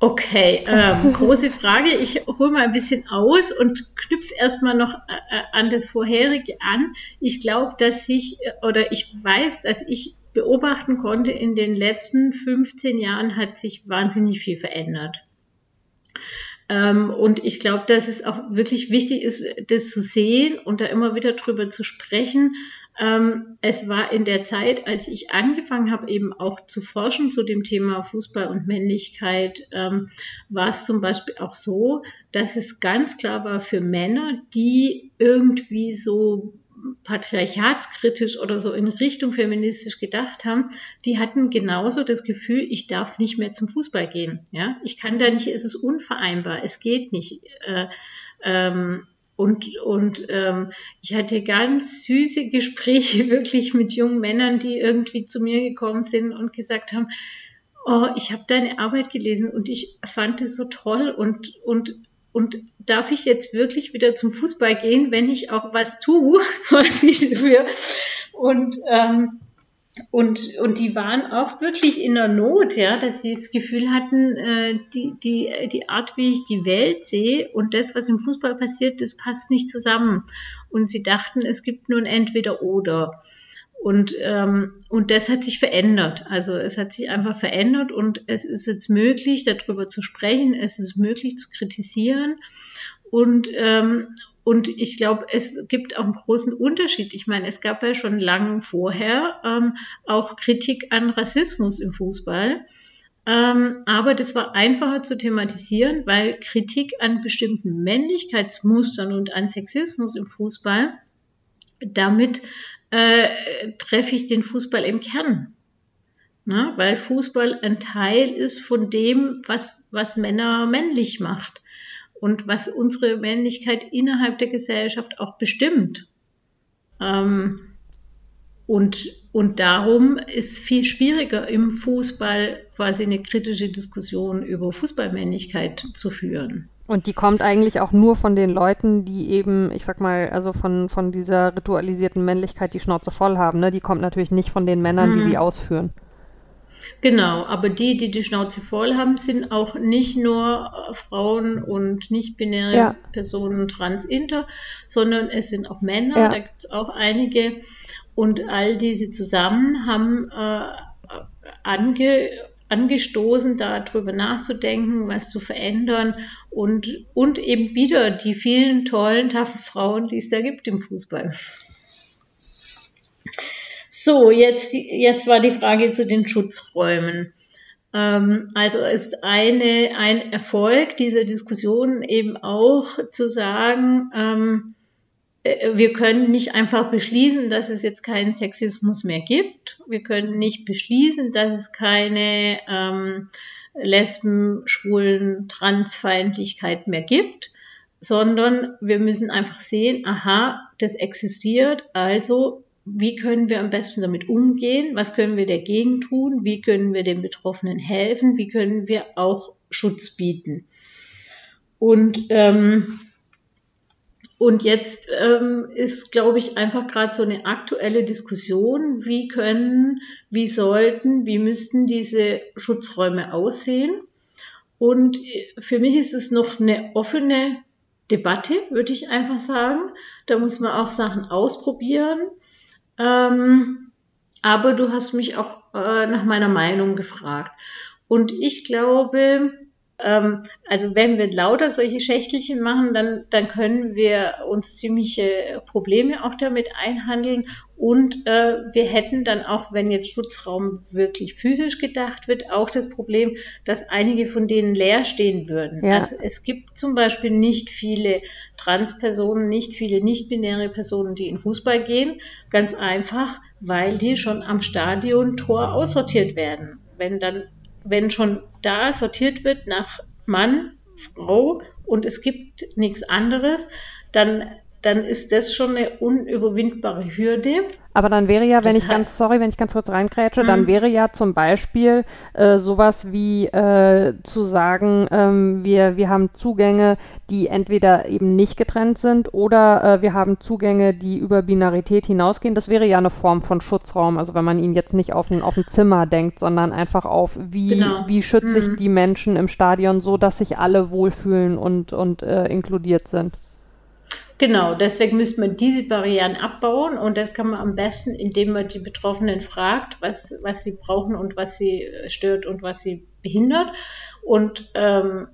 Okay, ähm, [LAUGHS] große Frage. Ich hole mal ein bisschen aus und knüpfe erstmal noch äh, an das vorherige an. Ich glaube, dass sich, oder ich weiß, dass ich beobachten konnte, in den letzten 15 Jahren hat sich wahnsinnig viel verändert. Ähm, und ich glaube, dass es auch wirklich wichtig ist, das zu sehen und da immer wieder drüber zu sprechen. Ähm, es war in der Zeit, als ich angefangen habe, eben auch zu forschen zu dem Thema Fußball und Männlichkeit, ähm, war es zum Beispiel auch so, dass es ganz klar war für Männer, die irgendwie so patriarchatskritisch oder so in Richtung feministisch gedacht haben, die hatten genauso das Gefühl, ich darf nicht mehr zum Fußball gehen. Ja, ich kann da nicht, es ist unvereinbar, es geht nicht. Äh, ähm, und, und ähm, ich hatte ganz süße Gespräche [LAUGHS] wirklich mit jungen Männern, die irgendwie zu mir gekommen sind und gesagt haben, oh, ich habe deine Arbeit gelesen und ich fand es so toll und, und und darf ich jetzt wirklich wieder zum Fußball gehen, wenn ich auch was tue, [LAUGHS] was ich dafür. Und, ähm, und, und die waren auch wirklich in der Not, ja, dass sie das Gefühl hatten, äh, die, die, die Art, wie ich die Welt sehe und das, was im Fußball passiert, das passt nicht zusammen. Und sie dachten, es gibt nun entweder oder. Und, ähm, und das hat sich verändert. Also es hat sich einfach verändert und es ist jetzt möglich, darüber zu sprechen, es ist möglich zu kritisieren. Und, ähm, und ich glaube, es gibt auch einen großen Unterschied. Ich meine, es gab ja schon lange vorher ähm, auch Kritik an Rassismus im Fußball. Ähm, aber das war einfacher zu thematisieren, weil Kritik an bestimmten Männlichkeitsmustern und an Sexismus im Fußball damit äh, treffe ich den Fußball im Kern. Na, weil Fußball ein Teil ist von dem, was, was Männer männlich macht und was unsere Männlichkeit innerhalb der Gesellschaft auch bestimmt. Ähm, und, und darum ist viel schwieriger im Fußball quasi eine kritische Diskussion über Fußballmännlichkeit zu führen. Und die kommt eigentlich auch nur von den Leuten, die eben, ich sag mal, also von, von dieser ritualisierten Männlichkeit die Schnauze voll haben. Ne? Die kommt natürlich nicht von den Männern, hm. die sie mhm. ausführen. Genau, aber die, die die Schnauze voll haben, sind auch nicht nur äh, Frauen und nicht-binäre ja. Personen trans, inter, sondern es sind auch Männer, ja. da gibt es auch einige. Und all diese zusammen haben äh, ange, angestoßen, darüber nachzudenken, was zu verändern und, und eben wieder die vielen tollen, taffen Frauen, die es da gibt im Fußball. So, jetzt, jetzt war die Frage zu den Schutzräumen. Ähm, also ist eine, ein Erfolg dieser Diskussion eben auch zu sagen, ähm, äh, wir können nicht einfach beschließen, dass es jetzt keinen Sexismus mehr gibt. Wir können nicht beschließen, dass es keine ähm, Lesben, Schwulen, Transfeindlichkeit mehr gibt, sondern wir müssen einfach sehen, aha, das existiert, also wie können wir am besten damit umgehen, was können wir dagegen tun, wie können wir den Betroffenen helfen, wie können wir auch Schutz bieten. Und ähm, und jetzt ähm, ist, glaube ich, einfach gerade so eine aktuelle Diskussion, wie können, wie sollten, wie müssten diese Schutzräume aussehen. Und äh, für mich ist es noch eine offene Debatte, würde ich einfach sagen. Da muss man auch Sachen ausprobieren. Ähm, aber du hast mich auch äh, nach meiner Meinung gefragt. Und ich glaube, also wenn wir lauter solche Schächtelchen machen, dann, dann können wir uns ziemliche Probleme auch damit einhandeln. Und äh, wir hätten dann auch, wenn jetzt Schutzraum wirklich physisch gedacht wird, auch das Problem, dass einige von denen leer stehen würden. Ja. Also es gibt zum Beispiel nicht viele Transpersonen, nicht viele nicht-binäre Personen, die in Fußball gehen. Ganz einfach, weil die schon am Stadion Tor aussortiert werden. Wenn dann wenn schon da sortiert wird nach Mann, Frau und es gibt nichts anderes, dann, dann ist das schon eine unüberwindbare Hürde. Aber dann wäre ja, wenn das ich ganz, sorry, wenn ich ganz kurz reingrätsche, mhm. dann wäre ja zum Beispiel äh, sowas wie äh, zu sagen, ähm, wir, wir haben Zugänge, die entweder eben nicht getrennt sind oder äh, wir haben Zugänge, die über Binarität hinausgehen. Das wäre ja eine Form von Schutzraum. Also wenn man ihn jetzt nicht auf ein, auf ein Zimmer denkt, sondern einfach auf, wie, genau. wie schütze ich mhm. die Menschen im Stadion so, dass sich alle wohlfühlen und, und äh, inkludiert sind. Genau, deswegen müsste man diese Barrieren abbauen und das kann man am besten, indem man die Betroffenen fragt, was, was sie brauchen und was sie äh, stört und was sie behindert. Und, ähm,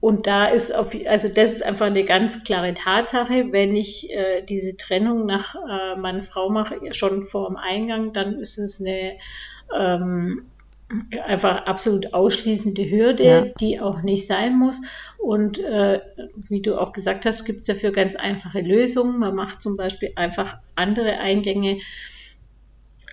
und da ist auf, also das ist einfach eine ganz klare Tatsache, wenn ich äh, diese Trennung nach äh, Mann Frau mache, schon vor dem Eingang, dann ist es eine ähm, einfach absolut ausschließende Hürde, ja. die auch nicht sein muss. Und äh, wie du auch gesagt hast, gibt es dafür ganz einfache Lösungen. Man macht zum Beispiel einfach andere Eingänge,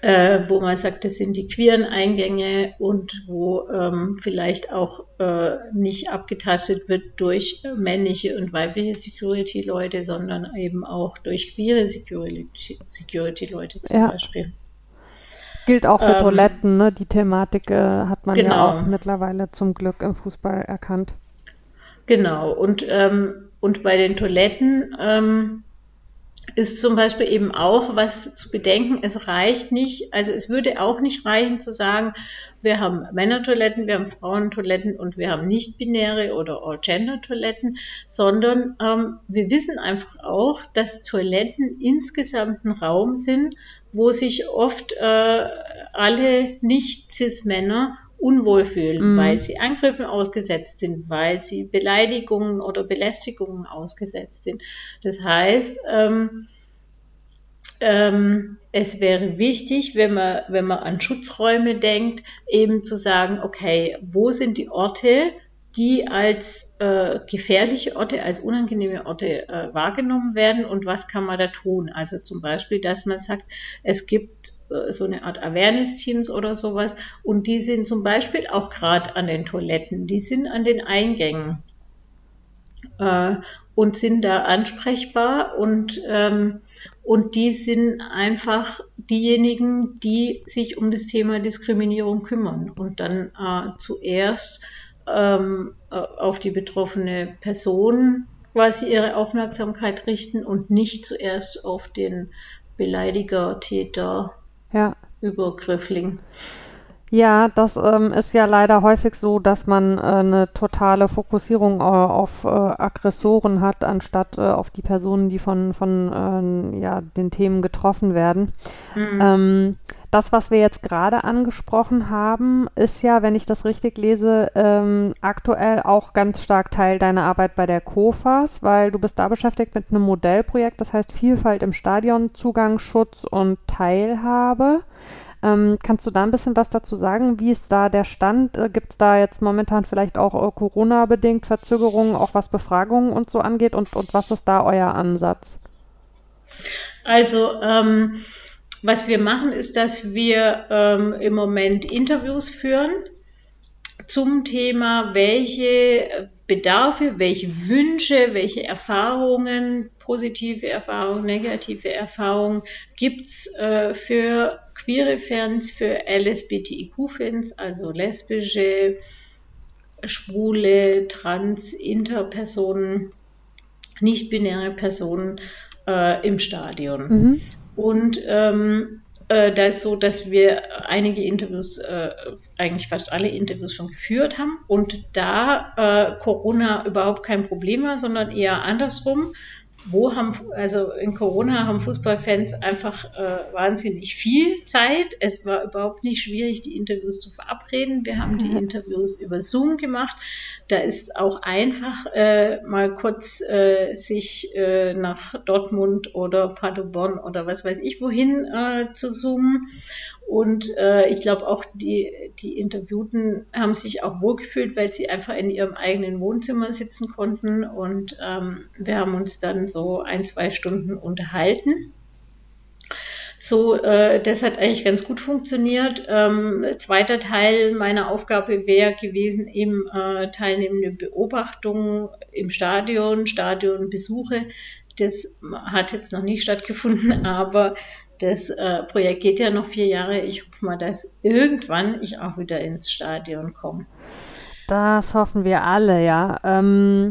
äh, wo man sagt, das sind die queeren Eingänge und wo ähm, vielleicht auch äh, nicht abgetastet wird durch männliche und weibliche Security-Leute, sondern eben auch durch queere Security-Leute zum ja. Beispiel. Gilt auch für ähm, Toiletten, ne? Die Thematik äh, hat man genau. ja auch mittlerweile zum Glück im Fußball erkannt. Genau, und, ähm, und bei den Toiletten ähm, ist zum Beispiel eben auch was zu bedenken, es reicht nicht, also es würde auch nicht reichen zu sagen, wir haben Männertoiletten, wir haben Frauentoiletten und wir haben nicht-binäre oder All-Gender-Toiletten, sondern ähm, wir wissen einfach auch, dass Toiletten insgesamt ein Raum sind, wo sich oft äh, alle Nicht-Cis-Männer unwohl fühlen, mm. weil sie Angriffen ausgesetzt sind, weil sie Beleidigungen oder Belästigungen ausgesetzt sind. Das heißt, ähm, ähm, es wäre wichtig, wenn man, wenn man an Schutzräume denkt, eben zu sagen, okay, wo sind die Orte, die als äh, gefährliche Orte, als unangenehme Orte äh, wahrgenommen werden und was kann man da tun? Also zum Beispiel, dass man sagt, es gibt äh, so eine Art Awareness-Teams oder sowas und die sind zum Beispiel auch gerade an den Toiletten, die sind an den Eingängen äh, und sind da ansprechbar und, ähm, und die sind einfach diejenigen, die sich um das Thema Diskriminierung kümmern und dann äh, zuerst ähm, äh, auf die betroffene Person quasi ihre Aufmerksamkeit richten und nicht zuerst auf den Beleidiger, Täter, ja. Übergriffling. Ja, das ähm, ist ja leider häufig so, dass man äh, eine totale Fokussierung äh, auf äh, Aggressoren hat, anstatt äh, auf die Personen, die von, von ähm, ja, den Themen getroffen werden. Mhm. Ähm, das, was wir jetzt gerade angesprochen haben, ist ja, wenn ich das richtig lese, ähm, aktuell auch ganz stark Teil deiner Arbeit bei der COFAS, weil du bist da beschäftigt mit einem Modellprojekt, das heißt Vielfalt im Stadion, Zugang, Schutz und Teilhabe. Ähm, kannst du da ein bisschen was dazu sagen? Wie ist da der Stand? Äh, Gibt es da jetzt momentan vielleicht auch äh, Corona-bedingt Verzögerungen, auch was Befragungen und so angeht? Und, und was ist da euer Ansatz? Also, ähm, was wir machen, ist, dass wir ähm, im Moment Interviews führen zum Thema, welche Bedarfe, welche Wünsche, welche Erfahrungen, positive Erfahrungen, negative Erfahrungen gibt es äh, für queere Fans, für LSBTIQ-Fans, also lesbische, schwule, trans, interpersonen, nicht-binäre Personen äh, im Stadion. Mhm. Und ähm, äh, da ist so, dass wir einige Interviews, äh, eigentlich fast alle Interviews schon geführt haben. Und da äh, Corona überhaupt kein Problem war, sondern eher andersrum wo haben, also in Corona haben Fußballfans einfach äh, wahnsinnig viel Zeit. Es war überhaupt nicht schwierig, die Interviews zu verabreden. Wir haben die mhm. Interviews über Zoom gemacht. Da ist auch einfach äh, mal kurz äh, sich äh, nach Dortmund oder Paderborn oder was weiß ich wohin äh, zu zoomen. Und äh, ich glaube auch, die, die Interviewten haben sich auch wohlgefühlt, weil sie einfach in ihrem eigenen Wohnzimmer sitzen konnten. Und ähm, wir haben uns dann so ein, zwei Stunden unterhalten. So, äh, das hat eigentlich ganz gut funktioniert. Ähm, zweiter Teil meiner Aufgabe wäre gewesen, eben äh, teilnehmende Beobachtungen im Stadion, Stadionbesuche. Das hat jetzt noch nicht stattgefunden, [LAUGHS] aber das äh, Projekt geht ja noch vier Jahre. Ich hoffe mal, dass irgendwann ich auch wieder ins Stadion komme. Das hoffen wir alle, ja. Ähm,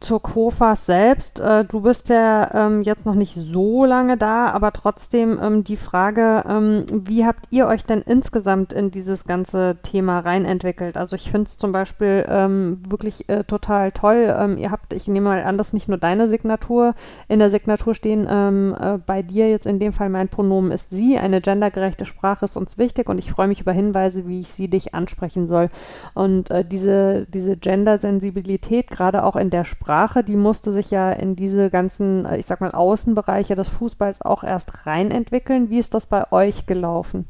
zur Kofas selbst. Äh, du bist ja ähm, jetzt noch nicht so lange da, aber trotzdem ähm, die Frage, ähm, wie habt ihr euch denn insgesamt in dieses ganze Thema reinentwickelt? Also ich finde es zum Beispiel ähm, wirklich äh, total toll. Ähm, ihr habt, ich nehme mal an, dass nicht nur deine Signatur, in der Signatur stehen ähm, äh, bei dir jetzt in dem Fall mein Pronomen ist sie. Eine gendergerechte Sprache ist uns wichtig und ich freue mich über Hinweise, wie ich sie dich ansprechen soll. Und äh, diese, diese Gendersensibilität, gerade auch in der Sprache, die musste sich ja in diese ganzen, äh, ich sag mal, Außenbereiche des Fußballs auch erst reinentwickeln. Wie ist das bei euch gelaufen?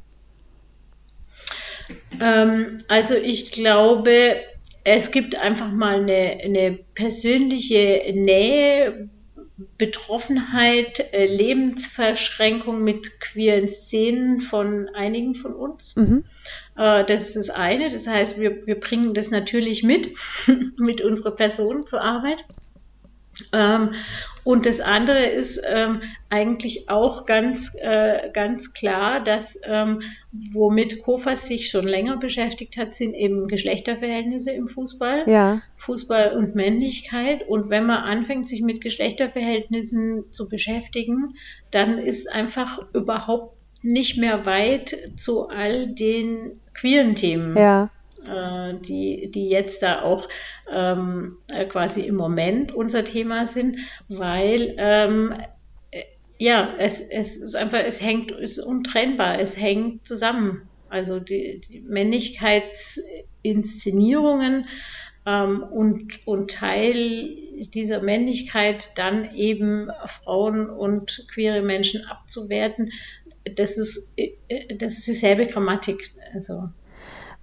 Ähm, also ich glaube, es gibt einfach mal eine, eine persönliche Nähe, Betroffenheit, äh, Lebensverschränkung mit queeren Szenen von einigen von uns. Mhm. Äh, das ist das eine. Das heißt, wir, wir bringen das natürlich mit, [LAUGHS] mit unserer Person zur Arbeit. Ähm, und das andere ist ähm, eigentlich auch ganz, äh, ganz klar, dass ähm, womit Kofas sich schon länger beschäftigt hat, sind eben Geschlechterverhältnisse im Fußball. Ja. Fußball und Männlichkeit. Und wenn man anfängt, sich mit Geschlechterverhältnissen zu beschäftigen, dann ist einfach überhaupt nicht mehr weit zu all den queeren Themen. Ja. Äh, die, die jetzt da auch ähm, äh, quasi im Moment unser Thema sind, weil ähm, äh, ja, es, es ist einfach, es hängt, ist untrennbar, es hängt zusammen. Also die, die Männlichkeitsinszenierungen ähm, und, und Teil dieser Männlichkeit dann eben Frauen und queere Menschen abzuwerten, das ist, das ist dieselbe Grammatik. Also.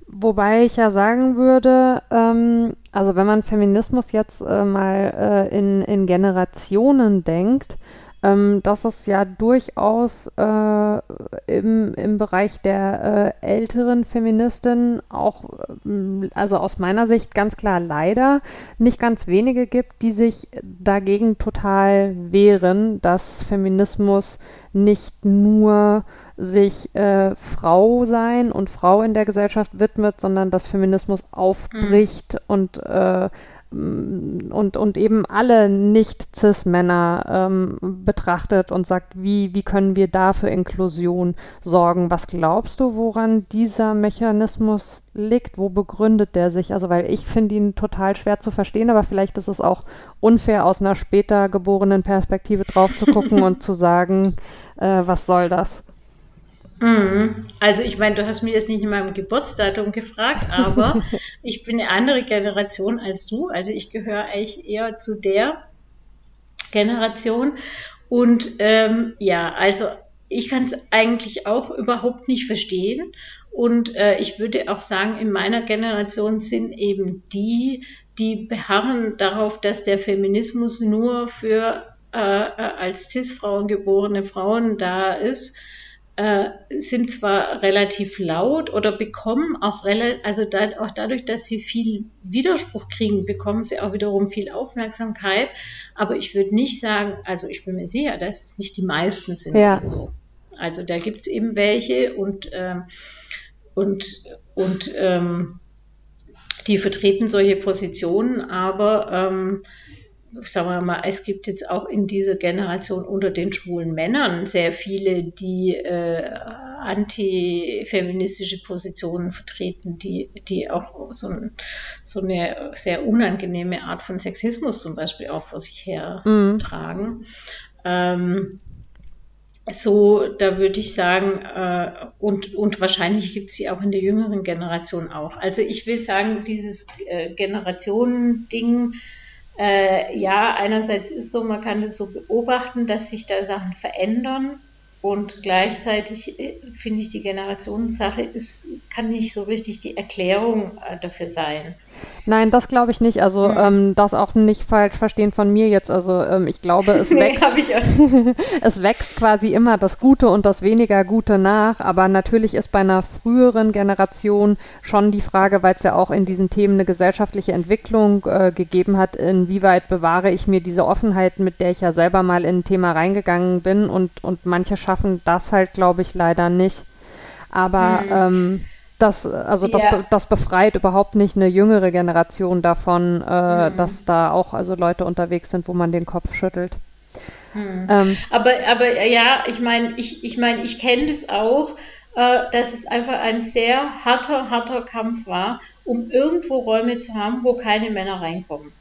Wobei ich ja sagen würde, ähm, also wenn man Feminismus jetzt äh, mal äh, in, in Generationen denkt, ähm, dass es ja durchaus äh, im, im Bereich der äh, älteren Feministinnen auch, ähm, also aus meiner Sicht ganz klar leider, nicht ganz wenige gibt, die sich dagegen total wehren, dass Feminismus nicht nur sich äh, Frau sein und Frau in der Gesellschaft widmet, sondern dass Feminismus aufbricht mhm. und äh, und, und eben alle Nicht-Cis-Männer ähm, betrachtet und sagt, wie, wie können wir da für Inklusion sorgen? Was glaubst du, woran dieser Mechanismus liegt? Wo begründet der sich? Also, weil ich finde ihn total schwer zu verstehen, aber vielleicht ist es auch unfair, aus einer später geborenen Perspektive drauf zu gucken und zu sagen, äh, was soll das? Mhm. Also ich meine, du hast mich jetzt nicht in meinem Geburtsdatum gefragt, aber [LAUGHS] ich bin eine andere Generation als du. Also ich gehöre eigentlich eher zu der Generation. Und ähm, ja, also ich kann es eigentlich auch überhaupt nicht verstehen. Und äh, ich würde auch sagen, in meiner Generation sind eben die, die beharren darauf, dass der Feminismus nur für äh, äh als Cis-Frauen geborene Frauen da ist äh, sind zwar relativ laut oder bekommen auch relativ, also da, auch dadurch, dass sie viel Widerspruch kriegen, bekommen sie auch wiederum viel Aufmerksamkeit. Aber ich würde nicht sagen, also ich bin mir sicher, dass es nicht die meisten sind ja. so. Also da gibt es eben welche und, ähm, und, und ähm, die vertreten solche Positionen, aber ähm, sagen wir mal, es gibt jetzt auch in dieser Generation unter den schwulen Männern sehr viele, die äh, antifeministische Positionen vertreten, die, die auch so, ein, so, eine sehr unangenehme Art von Sexismus zum Beispiel auch vor sich hertragen. Mhm. Ähm, so, da würde ich sagen, äh, und, und wahrscheinlich gibt es sie auch in der jüngeren Generation auch. Also ich will sagen, dieses äh, Generationending, äh, ja, einerseits ist so, man kann das so beobachten, dass sich da Sachen verändern und gleichzeitig äh, finde ich, die Generationssache ist, kann nicht so richtig die Erklärung äh, dafür sein. Nein, das glaube ich nicht. Also mhm. ähm, das auch nicht falsch verstehen von mir jetzt. Also ähm, ich glaube, es [LAUGHS] wächst. Nee, [LAUGHS] es wächst quasi immer das Gute und das weniger Gute nach. Aber natürlich ist bei einer früheren Generation schon die Frage, weil es ja auch in diesen Themen eine gesellschaftliche Entwicklung äh, gegeben hat, inwieweit bewahre ich mir diese Offenheit, mit der ich ja selber mal in ein Thema reingegangen bin und, und manche schaffen das halt, glaube ich, leider nicht. Aber mhm. ähm, das, also das, ja. das befreit überhaupt nicht eine jüngere Generation davon, äh, mhm. dass da auch also Leute unterwegs sind, wo man den Kopf schüttelt. Mhm. Ähm, aber, aber ja, ich meine, ich, ich, mein, ich kenne das auch, äh, dass es einfach ein sehr harter, harter Kampf war, um irgendwo Räume zu haben, wo keine Männer reinkommen.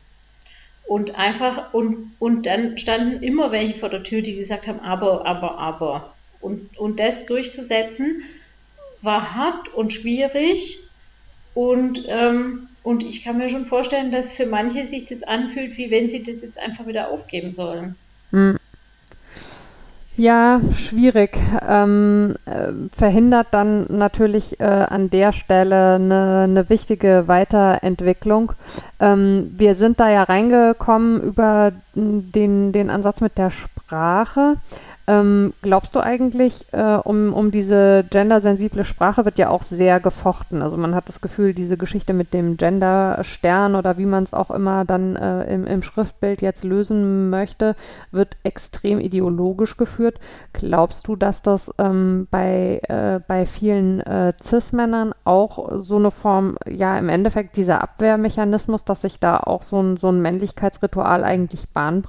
Und einfach, und, und dann standen immer welche vor der Tür, die gesagt haben, aber, aber, aber. Und, und das durchzusetzen, war hart und schwierig und, ähm, und ich kann mir schon vorstellen, dass für manche sich das anfühlt, wie wenn sie das jetzt einfach wieder aufgeben sollen. Hm. Ja, schwierig. Ähm, äh, verhindert dann natürlich äh, an der Stelle eine, eine wichtige Weiterentwicklung. Ähm, wir sind da ja reingekommen über den, den Ansatz mit der Sprache. Ähm, glaubst du eigentlich, äh, um, um diese gendersensible Sprache wird ja auch sehr gefochten. Also man hat das Gefühl, diese Geschichte mit dem Genderstern oder wie man es auch immer dann äh, im, im Schriftbild jetzt lösen möchte, wird extrem ideologisch geführt. Glaubst du, dass das ähm, bei, äh, bei vielen äh, Cis-Männern auch so eine Form, ja im Endeffekt dieser Abwehrmechanismus, dass sich da auch so ein, so ein Männlichkeitsritual eigentlich Bahn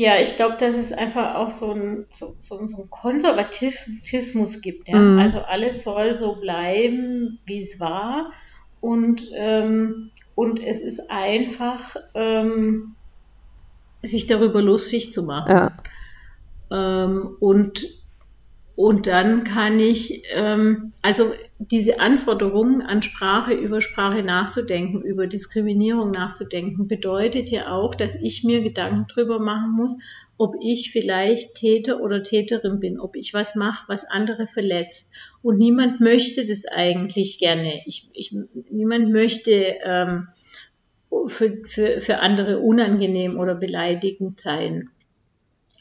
Ja, ich glaube, dass es einfach auch so ein, so, so, so ein Konservatismus gibt. Ja? Mhm. Also alles soll so bleiben, wie es war. Und, ähm, und es ist einfach, ähm, sich darüber lustig zu machen. Ja. Ähm, und und dann kann ich, ähm, also diese Anforderungen an Sprache, über Sprache nachzudenken, über Diskriminierung nachzudenken, bedeutet ja auch, dass ich mir Gedanken drüber machen muss, ob ich vielleicht Täter oder Täterin bin, ob ich was mache, was andere verletzt. Und niemand möchte das eigentlich gerne. Ich, ich, niemand möchte ähm, für, für, für andere unangenehm oder beleidigend sein.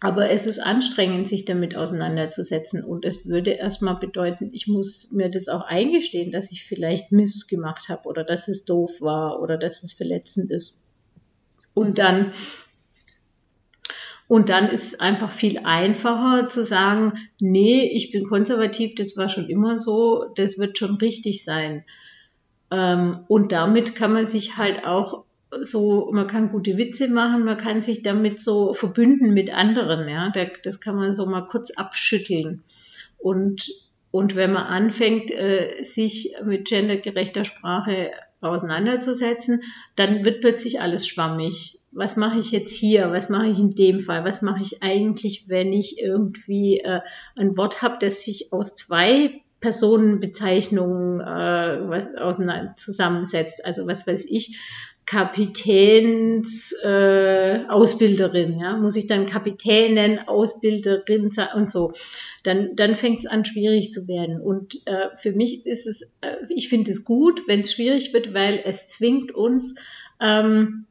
Aber es ist anstrengend, sich damit auseinanderzusetzen. Und es würde erstmal bedeuten, ich muss mir das auch eingestehen, dass ich vielleicht Mist gemacht habe oder dass es doof war oder dass es verletzend ist. Und dann, und dann ist es einfach viel einfacher zu sagen, nee, ich bin konservativ, das war schon immer so, das wird schon richtig sein. Ähm, und damit kann man sich halt auch so, man kann gute Witze machen, man kann sich damit so verbünden mit anderen, ja, das kann man so mal kurz abschütteln. Und, und wenn man anfängt, äh, sich mit gendergerechter Sprache auseinanderzusetzen, dann wird plötzlich alles schwammig. was mache ich jetzt hier, was mache ich in dem Fall, was mache ich eigentlich, wenn ich irgendwie äh, ein Wort habe, das sich aus zwei Personenbezeichnungen äh, was zusammensetzt. Also was weiß ich, Kapitäns äh, Ausbilderin, ja, muss ich dann Kapitänin, Ausbilderin und so. Dann, dann fängt es an, schwierig zu werden. Und äh, für mich ist es, äh, ich finde es gut, wenn es schwierig wird, weil es zwingt uns, ähm,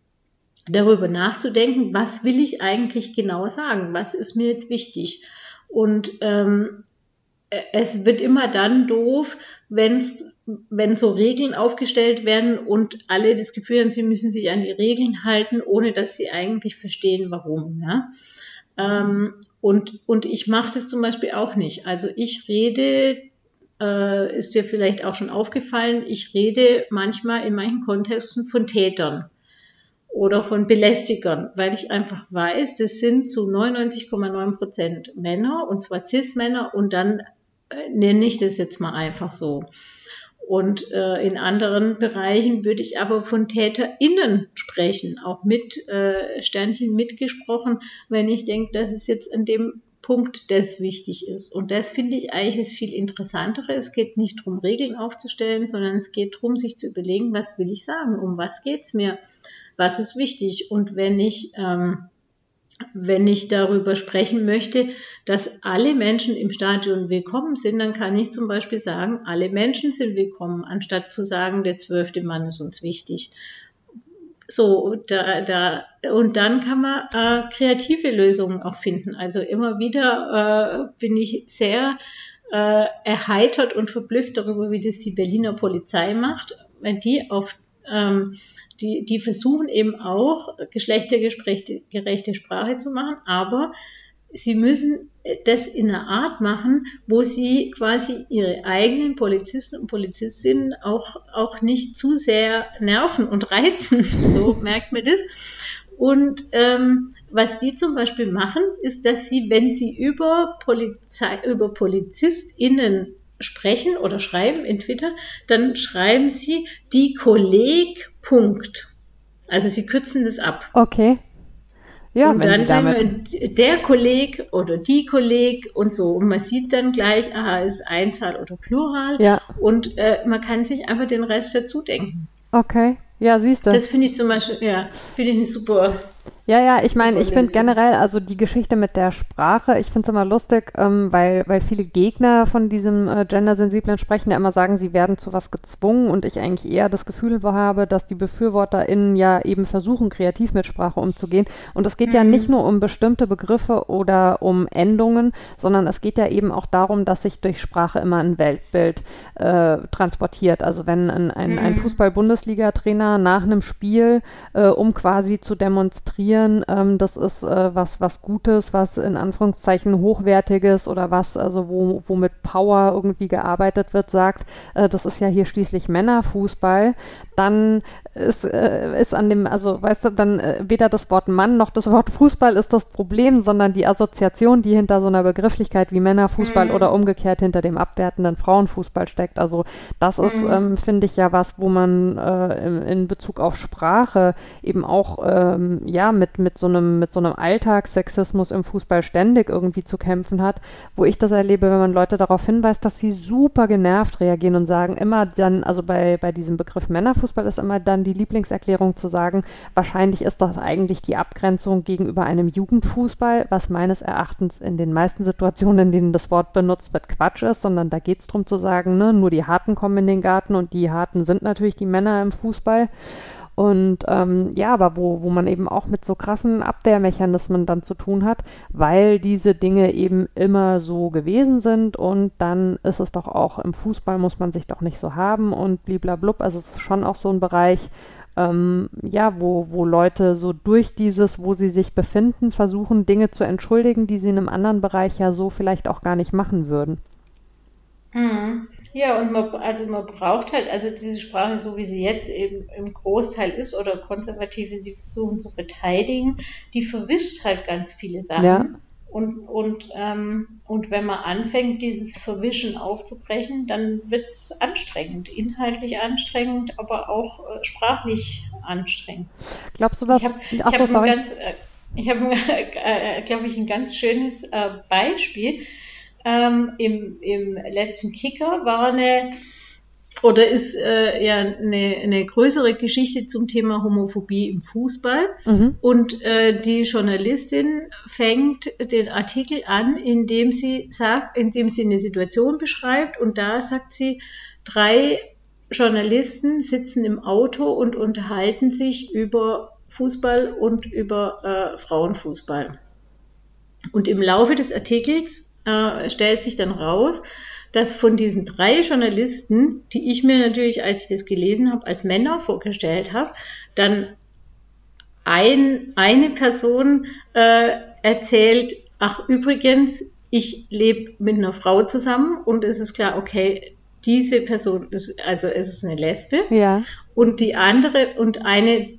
darüber nachzudenken, was will ich eigentlich genau sagen, was ist mir jetzt wichtig. Und ähm, es wird immer dann doof, wenn's, wenn so Regeln aufgestellt werden und alle das Gefühl haben, sie müssen sich an die Regeln halten, ohne dass sie eigentlich verstehen, warum. Ja? Ähm, und, und ich mache das zum Beispiel auch nicht. Also ich rede, äh, ist dir vielleicht auch schon aufgefallen, ich rede manchmal in manchen Kontexten von Tätern oder von Belästigern, weil ich einfach weiß, das sind zu 99,9 Prozent Männer und zwar Cis-Männer und dann nenne ich das jetzt mal einfach so. Und äh, in anderen Bereichen würde ich aber von TäterInnen sprechen, auch mit äh, Sternchen mitgesprochen, wenn ich denke, dass es jetzt an dem Punkt das wichtig ist. Und das finde ich eigentlich das viel interessantere. Es geht nicht darum, Regeln aufzustellen, sondern es geht darum, sich zu überlegen, was will ich sagen, um was geht's mir, was ist wichtig. Und wenn ich ähm, wenn ich darüber sprechen möchte, dass alle Menschen im Stadion willkommen sind, dann kann ich zum Beispiel sagen, alle Menschen sind willkommen, anstatt zu sagen, der zwölfte Mann ist uns wichtig. So, da, da, und dann kann man äh, kreative Lösungen auch finden. Also immer wieder äh, bin ich sehr äh, erheitert und verblüfft darüber, wie das die Berliner Polizei macht, wenn die auf ähm, die, die versuchen eben auch, geschlechtergerechte Sprache zu machen, aber sie müssen das in einer Art machen, wo sie quasi ihre eigenen Polizisten und Polizistinnen auch, auch nicht zu sehr nerven und reizen. [LAUGHS] So merkt man das. Und ähm, was die zum Beispiel machen, ist, dass sie, wenn sie über, Polizei, über PolizistInnen sprechen oder schreiben in Twitter, dann schreiben sie die Kolleg Punkt. Also sie kürzen das ab. Okay. Ja, und dann sagen wir der Kolleg oder die Kolleg und so. Und man sieht dann gleich, aha, ist Einzahl oder Plural. Ja. Und äh, man kann sich einfach den Rest dazu denken. Okay. Ja, siehst du. Das finde ich zum Beispiel, ja, finde ich eine super ja, ja, ich meine, ich finde generell, also die Geschichte mit der Sprache, ich finde es immer lustig, ähm, weil, weil viele Gegner von diesem äh, gendersensiblen Sprechen ja immer sagen, sie werden zu was gezwungen und ich eigentlich eher das Gefühl habe, dass die BefürworterInnen ja eben versuchen, kreativ mit Sprache umzugehen. Und es geht mhm. ja nicht nur um bestimmte Begriffe oder um Endungen, sondern es geht ja eben auch darum, dass sich durch Sprache immer ein Weltbild äh, transportiert. Also wenn ein, ein, mhm. ein Fußball-Bundesliga-Trainer nach einem Spiel, äh, um quasi zu demonstrieren, definieren, ähm, das ist äh, was, was Gutes, was in Anführungszeichen Hochwertiges oder was, also wo, wo mit Power irgendwie gearbeitet wird, sagt, äh, das ist ja hier schließlich Männerfußball, dann ist, äh, ist an dem, also weißt du, dann äh, weder das Wort Mann noch das Wort Fußball ist das Problem, sondern die Assoziation, die hinter so einer Begrifflichkeit wie Männerfußball mhm. oder umgekehrt hinter dem abwertenden Frauenfußball steckt. Also das ist, mhm. ähm, finde ich ja was, wo man äh, in, in, Bezug auf Sprache eben auch ähm, ja mit, mit so einem mit so einem Alltagssexismus im Fußball ständig irgendwie zu kämpfen hat, wo ich das erlebe, wenn man Leute darauf hinweist, dass sie super genervt reagieren und sagen immer dann, also bei, bei diesem Begriff Männerfußball ist immer dann die Lieblingserklärung zu sagen, wahrscheinlich ist das eigentlich die Abgrenzung gegenüber einem Jugendfußball, was meines Erachtens in den meisten Situationen, in denen das Wort benutzt wird, Quatsch ist, sondern da geht es darum zu sagen, ne, nur die Harten kommen in den Garten und die Harten sind natürlich die Männer im Fußball. Und ähm, ja, aber wo, wo man eben auch mit so krassen Abwehrmechanismen dann zu tun hat, weil diese Dinge eben immer so gewesen sind und dann ist es doch auch im Fußball muss man sich doch nicht so haben und bliblablub. Also es ist schon auch so ein Bereich, ähm, ja, wo, wo Leute so durch dieses, wo sie sich befinden, versuchen, Dinge zu entschuldigen, die sie in einem anderen Bereich ja so vielleicht auch gar nicht machen würden. Mhm. Ja, und man, also man braucht halt, also diese Sprache, so wie sie jetzt eben im Großteil ist oder Konservative sie versuchen zu verteidigen, die verwischt halt ganz viele Sachen. Ja. Und, und, ähm, und wenn man anfängt, dieses Verwischen aufzubrechen, dann wird es anstrengend, inhaltlich anstrengend, aber auch äh, sprachlich anstrengend. Glaubst du, dass... Ich habe hab ein ganz, äh, ich hab, [LAUGHS] äh, glaube ich, ein ganz schönes äh, Beispiel. Ähm, im, Im letzten Kicker war eine oder ist äh, ja eine, eine größere Geschichte zum Thema Homophobie im Fußball. Mhm. Und äh, die Journalistin fängt den Artikel an, indem sie sagt, indem sie eine Situation beschreibt und da sagt sie, drei Journalisten sitzen im Auto und unterhalten sich über Fußball und über äh, Frauenfußball. Und im Laufe des Artikels äh, stellt sich dann raus, dass von diesen drei Journalisten, die ich mir natürlich, als ich das gelesen habe, als Männer vorgestellt habe, dann ein, eine Person äh, erzählt, ach übrigens, ich lebe mit einer Frau zusammen und es ist klar, okay, diese Person ist, also es ist eine Lesbe. Ja. Und die andere und eine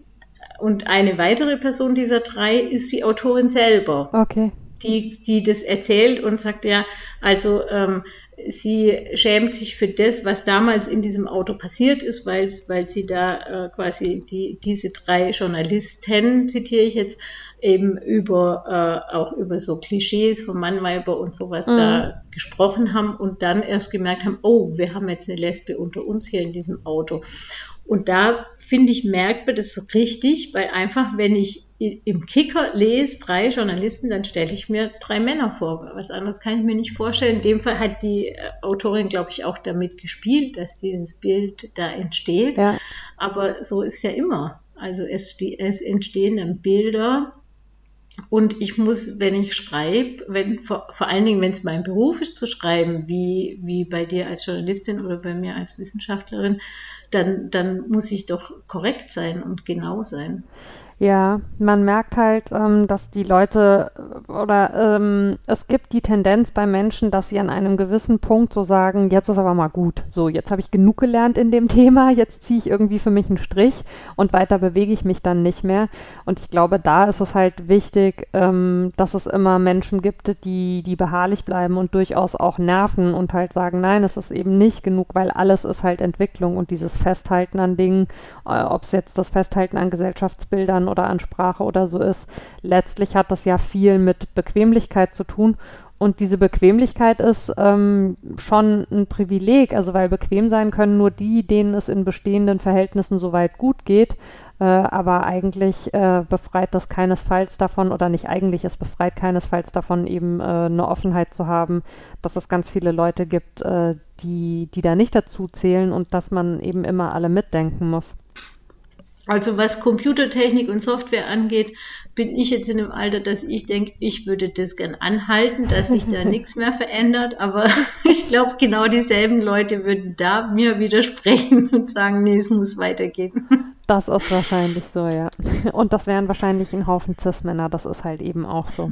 und eine weitere Person dieser drei ist die Autorin selber. Okay. Die, die das erzählt und sagt ja, also ähm, sie schämt sich für das, was damals in diesem Auto passiert ist, weil, weil sie da äh, quasi die, diese drei Journalisten, zitiere ich jetzt, eben über äh, auch über so Klischees von Mann, Weiber und sowas mhm. da gesprochen haben und dann erst gemerkt haben, oh, wir haben jetzt eine Lesbe unter uns hier in diesem Auto. Und da finde ich, merkt man das so richtig, weil einfach, wenn ich im Kicker lese drei Journalisten, dann stelle ich mir drei Männer vor. Was anderes kann ich mir nicht vorstellen. In dem Fall hat die äh, Autorin, glaube ich, auch damit gespielt, dass dieses Bild da entsteht. Ja. Aber so ist ja immer. Also es, es entstehen dann Bilder und ich muss, wenn ich schreibe, wenn, vor, vor allen Dingen, wenn es mein Beruf ist zu schreiben, wie, wie bei dir als Journalistin oder bei mir als Wissenschaftlerin, dann, dann muss ich doch korrekt sein und genau sein. Ja, man merkt halt, ähm, dass die Leute oder ähm, es gibt die Tendenz bei Menschen, dass sie an einem gewissen Punkt so sagen, jetzt ist aber mal gut. So, jetzt habe ich genug gelernt in dem [LAUGHS] Thema, jetzt ziehe ich irgendwie für mich einen Strich und weiter bewege ich mich dann nicht mehr. Und ich glaube, da ist es halt wichtig, ähm, dass es immer Menschen gibt, die, die beharrlich bleiben und durchaus auch nerven und halt sagen, nein, es ist eben nicht genug, weil alles ist halt Entwicklung und dieses Festhalten an Dingen, äh, ob es jetzt das Festhalten an Gesellschaftsbildern oder Ansprache oder so ist. Letztlich hat das ja viel mit Bequemlichkeit zu tun. Und diese Bequemlichkeit ist ähm, schon ein Privileg, also weil bequem sein können nur die, denen es in bestehenden Verhältnissen soweit gut geht. Äh, aber eigentlich äh, befreit das keinesfalls davon, oder nicht eigentlich, es befreit keinesfalls davon, eben äh, eine Offenheit zu haben, dass es ganz viele Leute gibt, äh, die, die da nicht dazu zählen und dass man eben immer alle mitdenken muss. Also was Computertechnik und Software angeht, bin ich jetzt in einem Alter, dass ich denke, ich würde das gern anhalten, dass sich da [LAUGHS] nichts mehr verändert. Aber [LAUGHS] ich glaube, genau dieselben Leute würden da mir widersprechen und sagen, nee, es muss weitergehen. [LAUGHS] Das ist wahrscheinlich so, ja. Und das wären wahrscheinlich ein Haufen Cis-Männer, das ist halt eben auch so.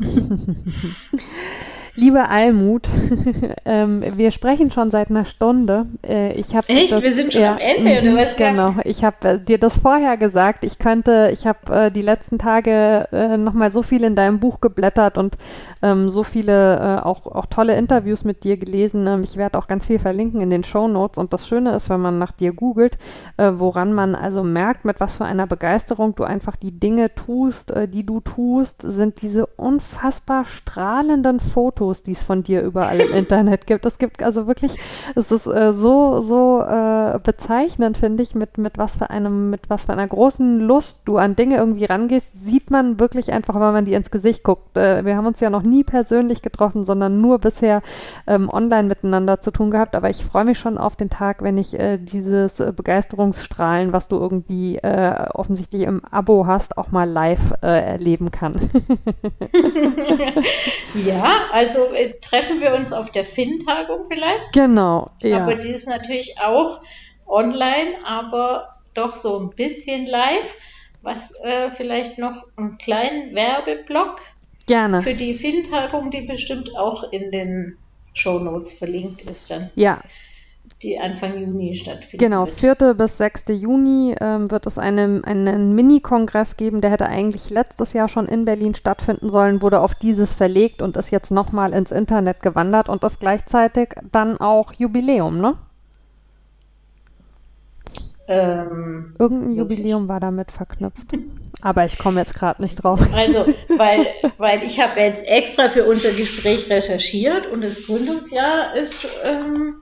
Liebe Almut, [LAUGHS] ähm, wir sprechen schon seit einer Stunde. Äh, ich Echt? Das, wir sind schon ja, am Ende, oder was? Genau. Ich habe äh, dir das vorher gesagt. Ich könnte, ich habe äh, die letzten Tage äh, nochmal so viel in deinem Buch geblättert und ähm, so viele äh, auch, auch tolle Interviews mit dir gelesen. Ähm, ich werde auch ganz viel verlinken in den Show Notes. Und das Schöne ist, wenn man nach dir googelt, äh, woran man also merkt, mit was für einer Begeisterung du einfach die Dinge tust, äh, die du tust, sind diese unfassbar strahlenden Fotos Fotos, die es von dir überall im Internet gibt. Es gibt also wirklich, es ist äh, so, so äh, bezeichnend, finde ich, mit, mit was für einem, mit was für einer großen Lust du an Dinge irgendwie rangehst, sieht man wirklich einfach, wenn man dir ins Gesicht guckt. Äh, wir haben uns ja noch nie persönlich getroffen, sondern nur bisher ähm, online miteinander zu tun gehabt. Aber ich freue mich schon auf den Tag, wenn ich äh, dieses äh, Begeisterungsstrahlen, was du irgendwie äh, offensichtlich im Abo hast, auch mal live erleben kann. [LAUGHS] ja, also also äh, treffen wir uns auf der FIN-Tagung vielleicht. Genau. Ja. Aber die ist natürlich auch online, aber doch so ein bisschen live. Was äh, vielleicht noch einen kleinen Werbeblock Gerne. für die FIN-Tagung, die bestimmt auch in den Show Notes verlinkt ist dann. Ja, die Anfang Juni stattfindet. Genau, 4. bis 6. Juni ähm, wird es eine, einen Mini-Kongress geben, der hätte eigentlich letztes Jahr schon in Berlin stattfinden sollen, wurde auf dieses verlegt und ist jetzt nochmal ins Internet gewandert und ist gleichzeitig dann auch Jubiläum, ne? Ähm, Irgendein wirklich? Jubiläum war damit verknüpft. Aber ich komme jetzt gerade nicht drauf. Also, weil, weil ich habe jetzt extra für unser Gespräch recherchiert und das Gründungsjahr ist ähm,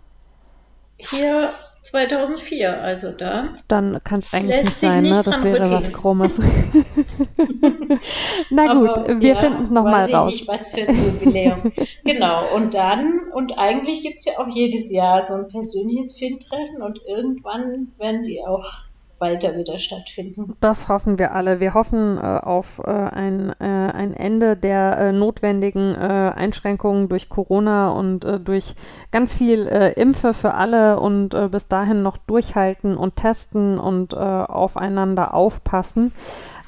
hier 2004, also da. Dann kann es eigentlich nicht sein, nicht ne? Das wäre rütteln. was Krummes. [LAUGHS] Na gut, Aber, wir ja, finden es nochmal raus. Nicht, was für ein Jubiläum. [LAUGHS] genau, und dann, und eigentlich gibt es ja auch jedes Jahr so ein persönliches Filmtreffen und irgendwann werden die auch weiter wieder stattfinden. Das hoffen wir alle. Wir hoffen äh, auf äh, ein, äh, ein Ende der äh, notwendigen äh, Einschränkungen durch Corona und äh, durch ganz viel Impfe für alle und bis dahin noch durchhalten und testen und aufeinander aufpassen.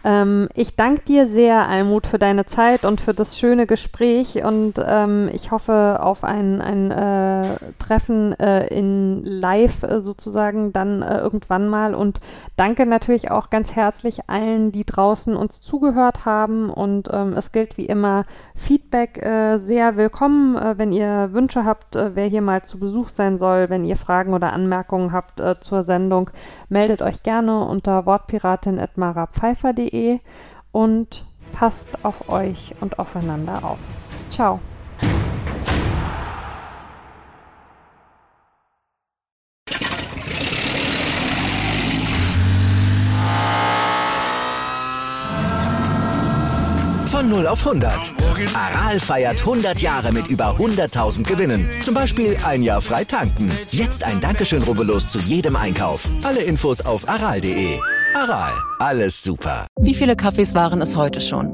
Ähm, ich danke dir sehr, Almut, für deine Zeit und für das schöne Gespräch und ähm, ich hoffe auf ein, ein äh, Treffen äh, in Live äh, sozusagen dann äh, irgendwann mal und danke natürlich auch ganz herzlich allen, die draußen uns zugehört haben und ähm, es gilt wie immer Feedback äh, sehr willkommen, äh, wenn ihr Wünsche habt, wer hier mal zu Besuch sein soll, wenn ihr Fragen oder Anmerkungen habt zur Sendung, meldet euch gerne unter wortpiratin.marapfeifer.de www.ftf.de und passt auf euch und aufeinander auf. Ciao. Von 0 auf 100. Aral feiert 100 Jahre mit über 100.000 Gewinnen. Zum Beispiel ein Jahr frei tanken. Jetzt ein Dankeschön, rubbellos zu jedem Einkauf. Alle Infos auf aral.de. Aral, alles super. Wie viele Kaffees waren es heute schon?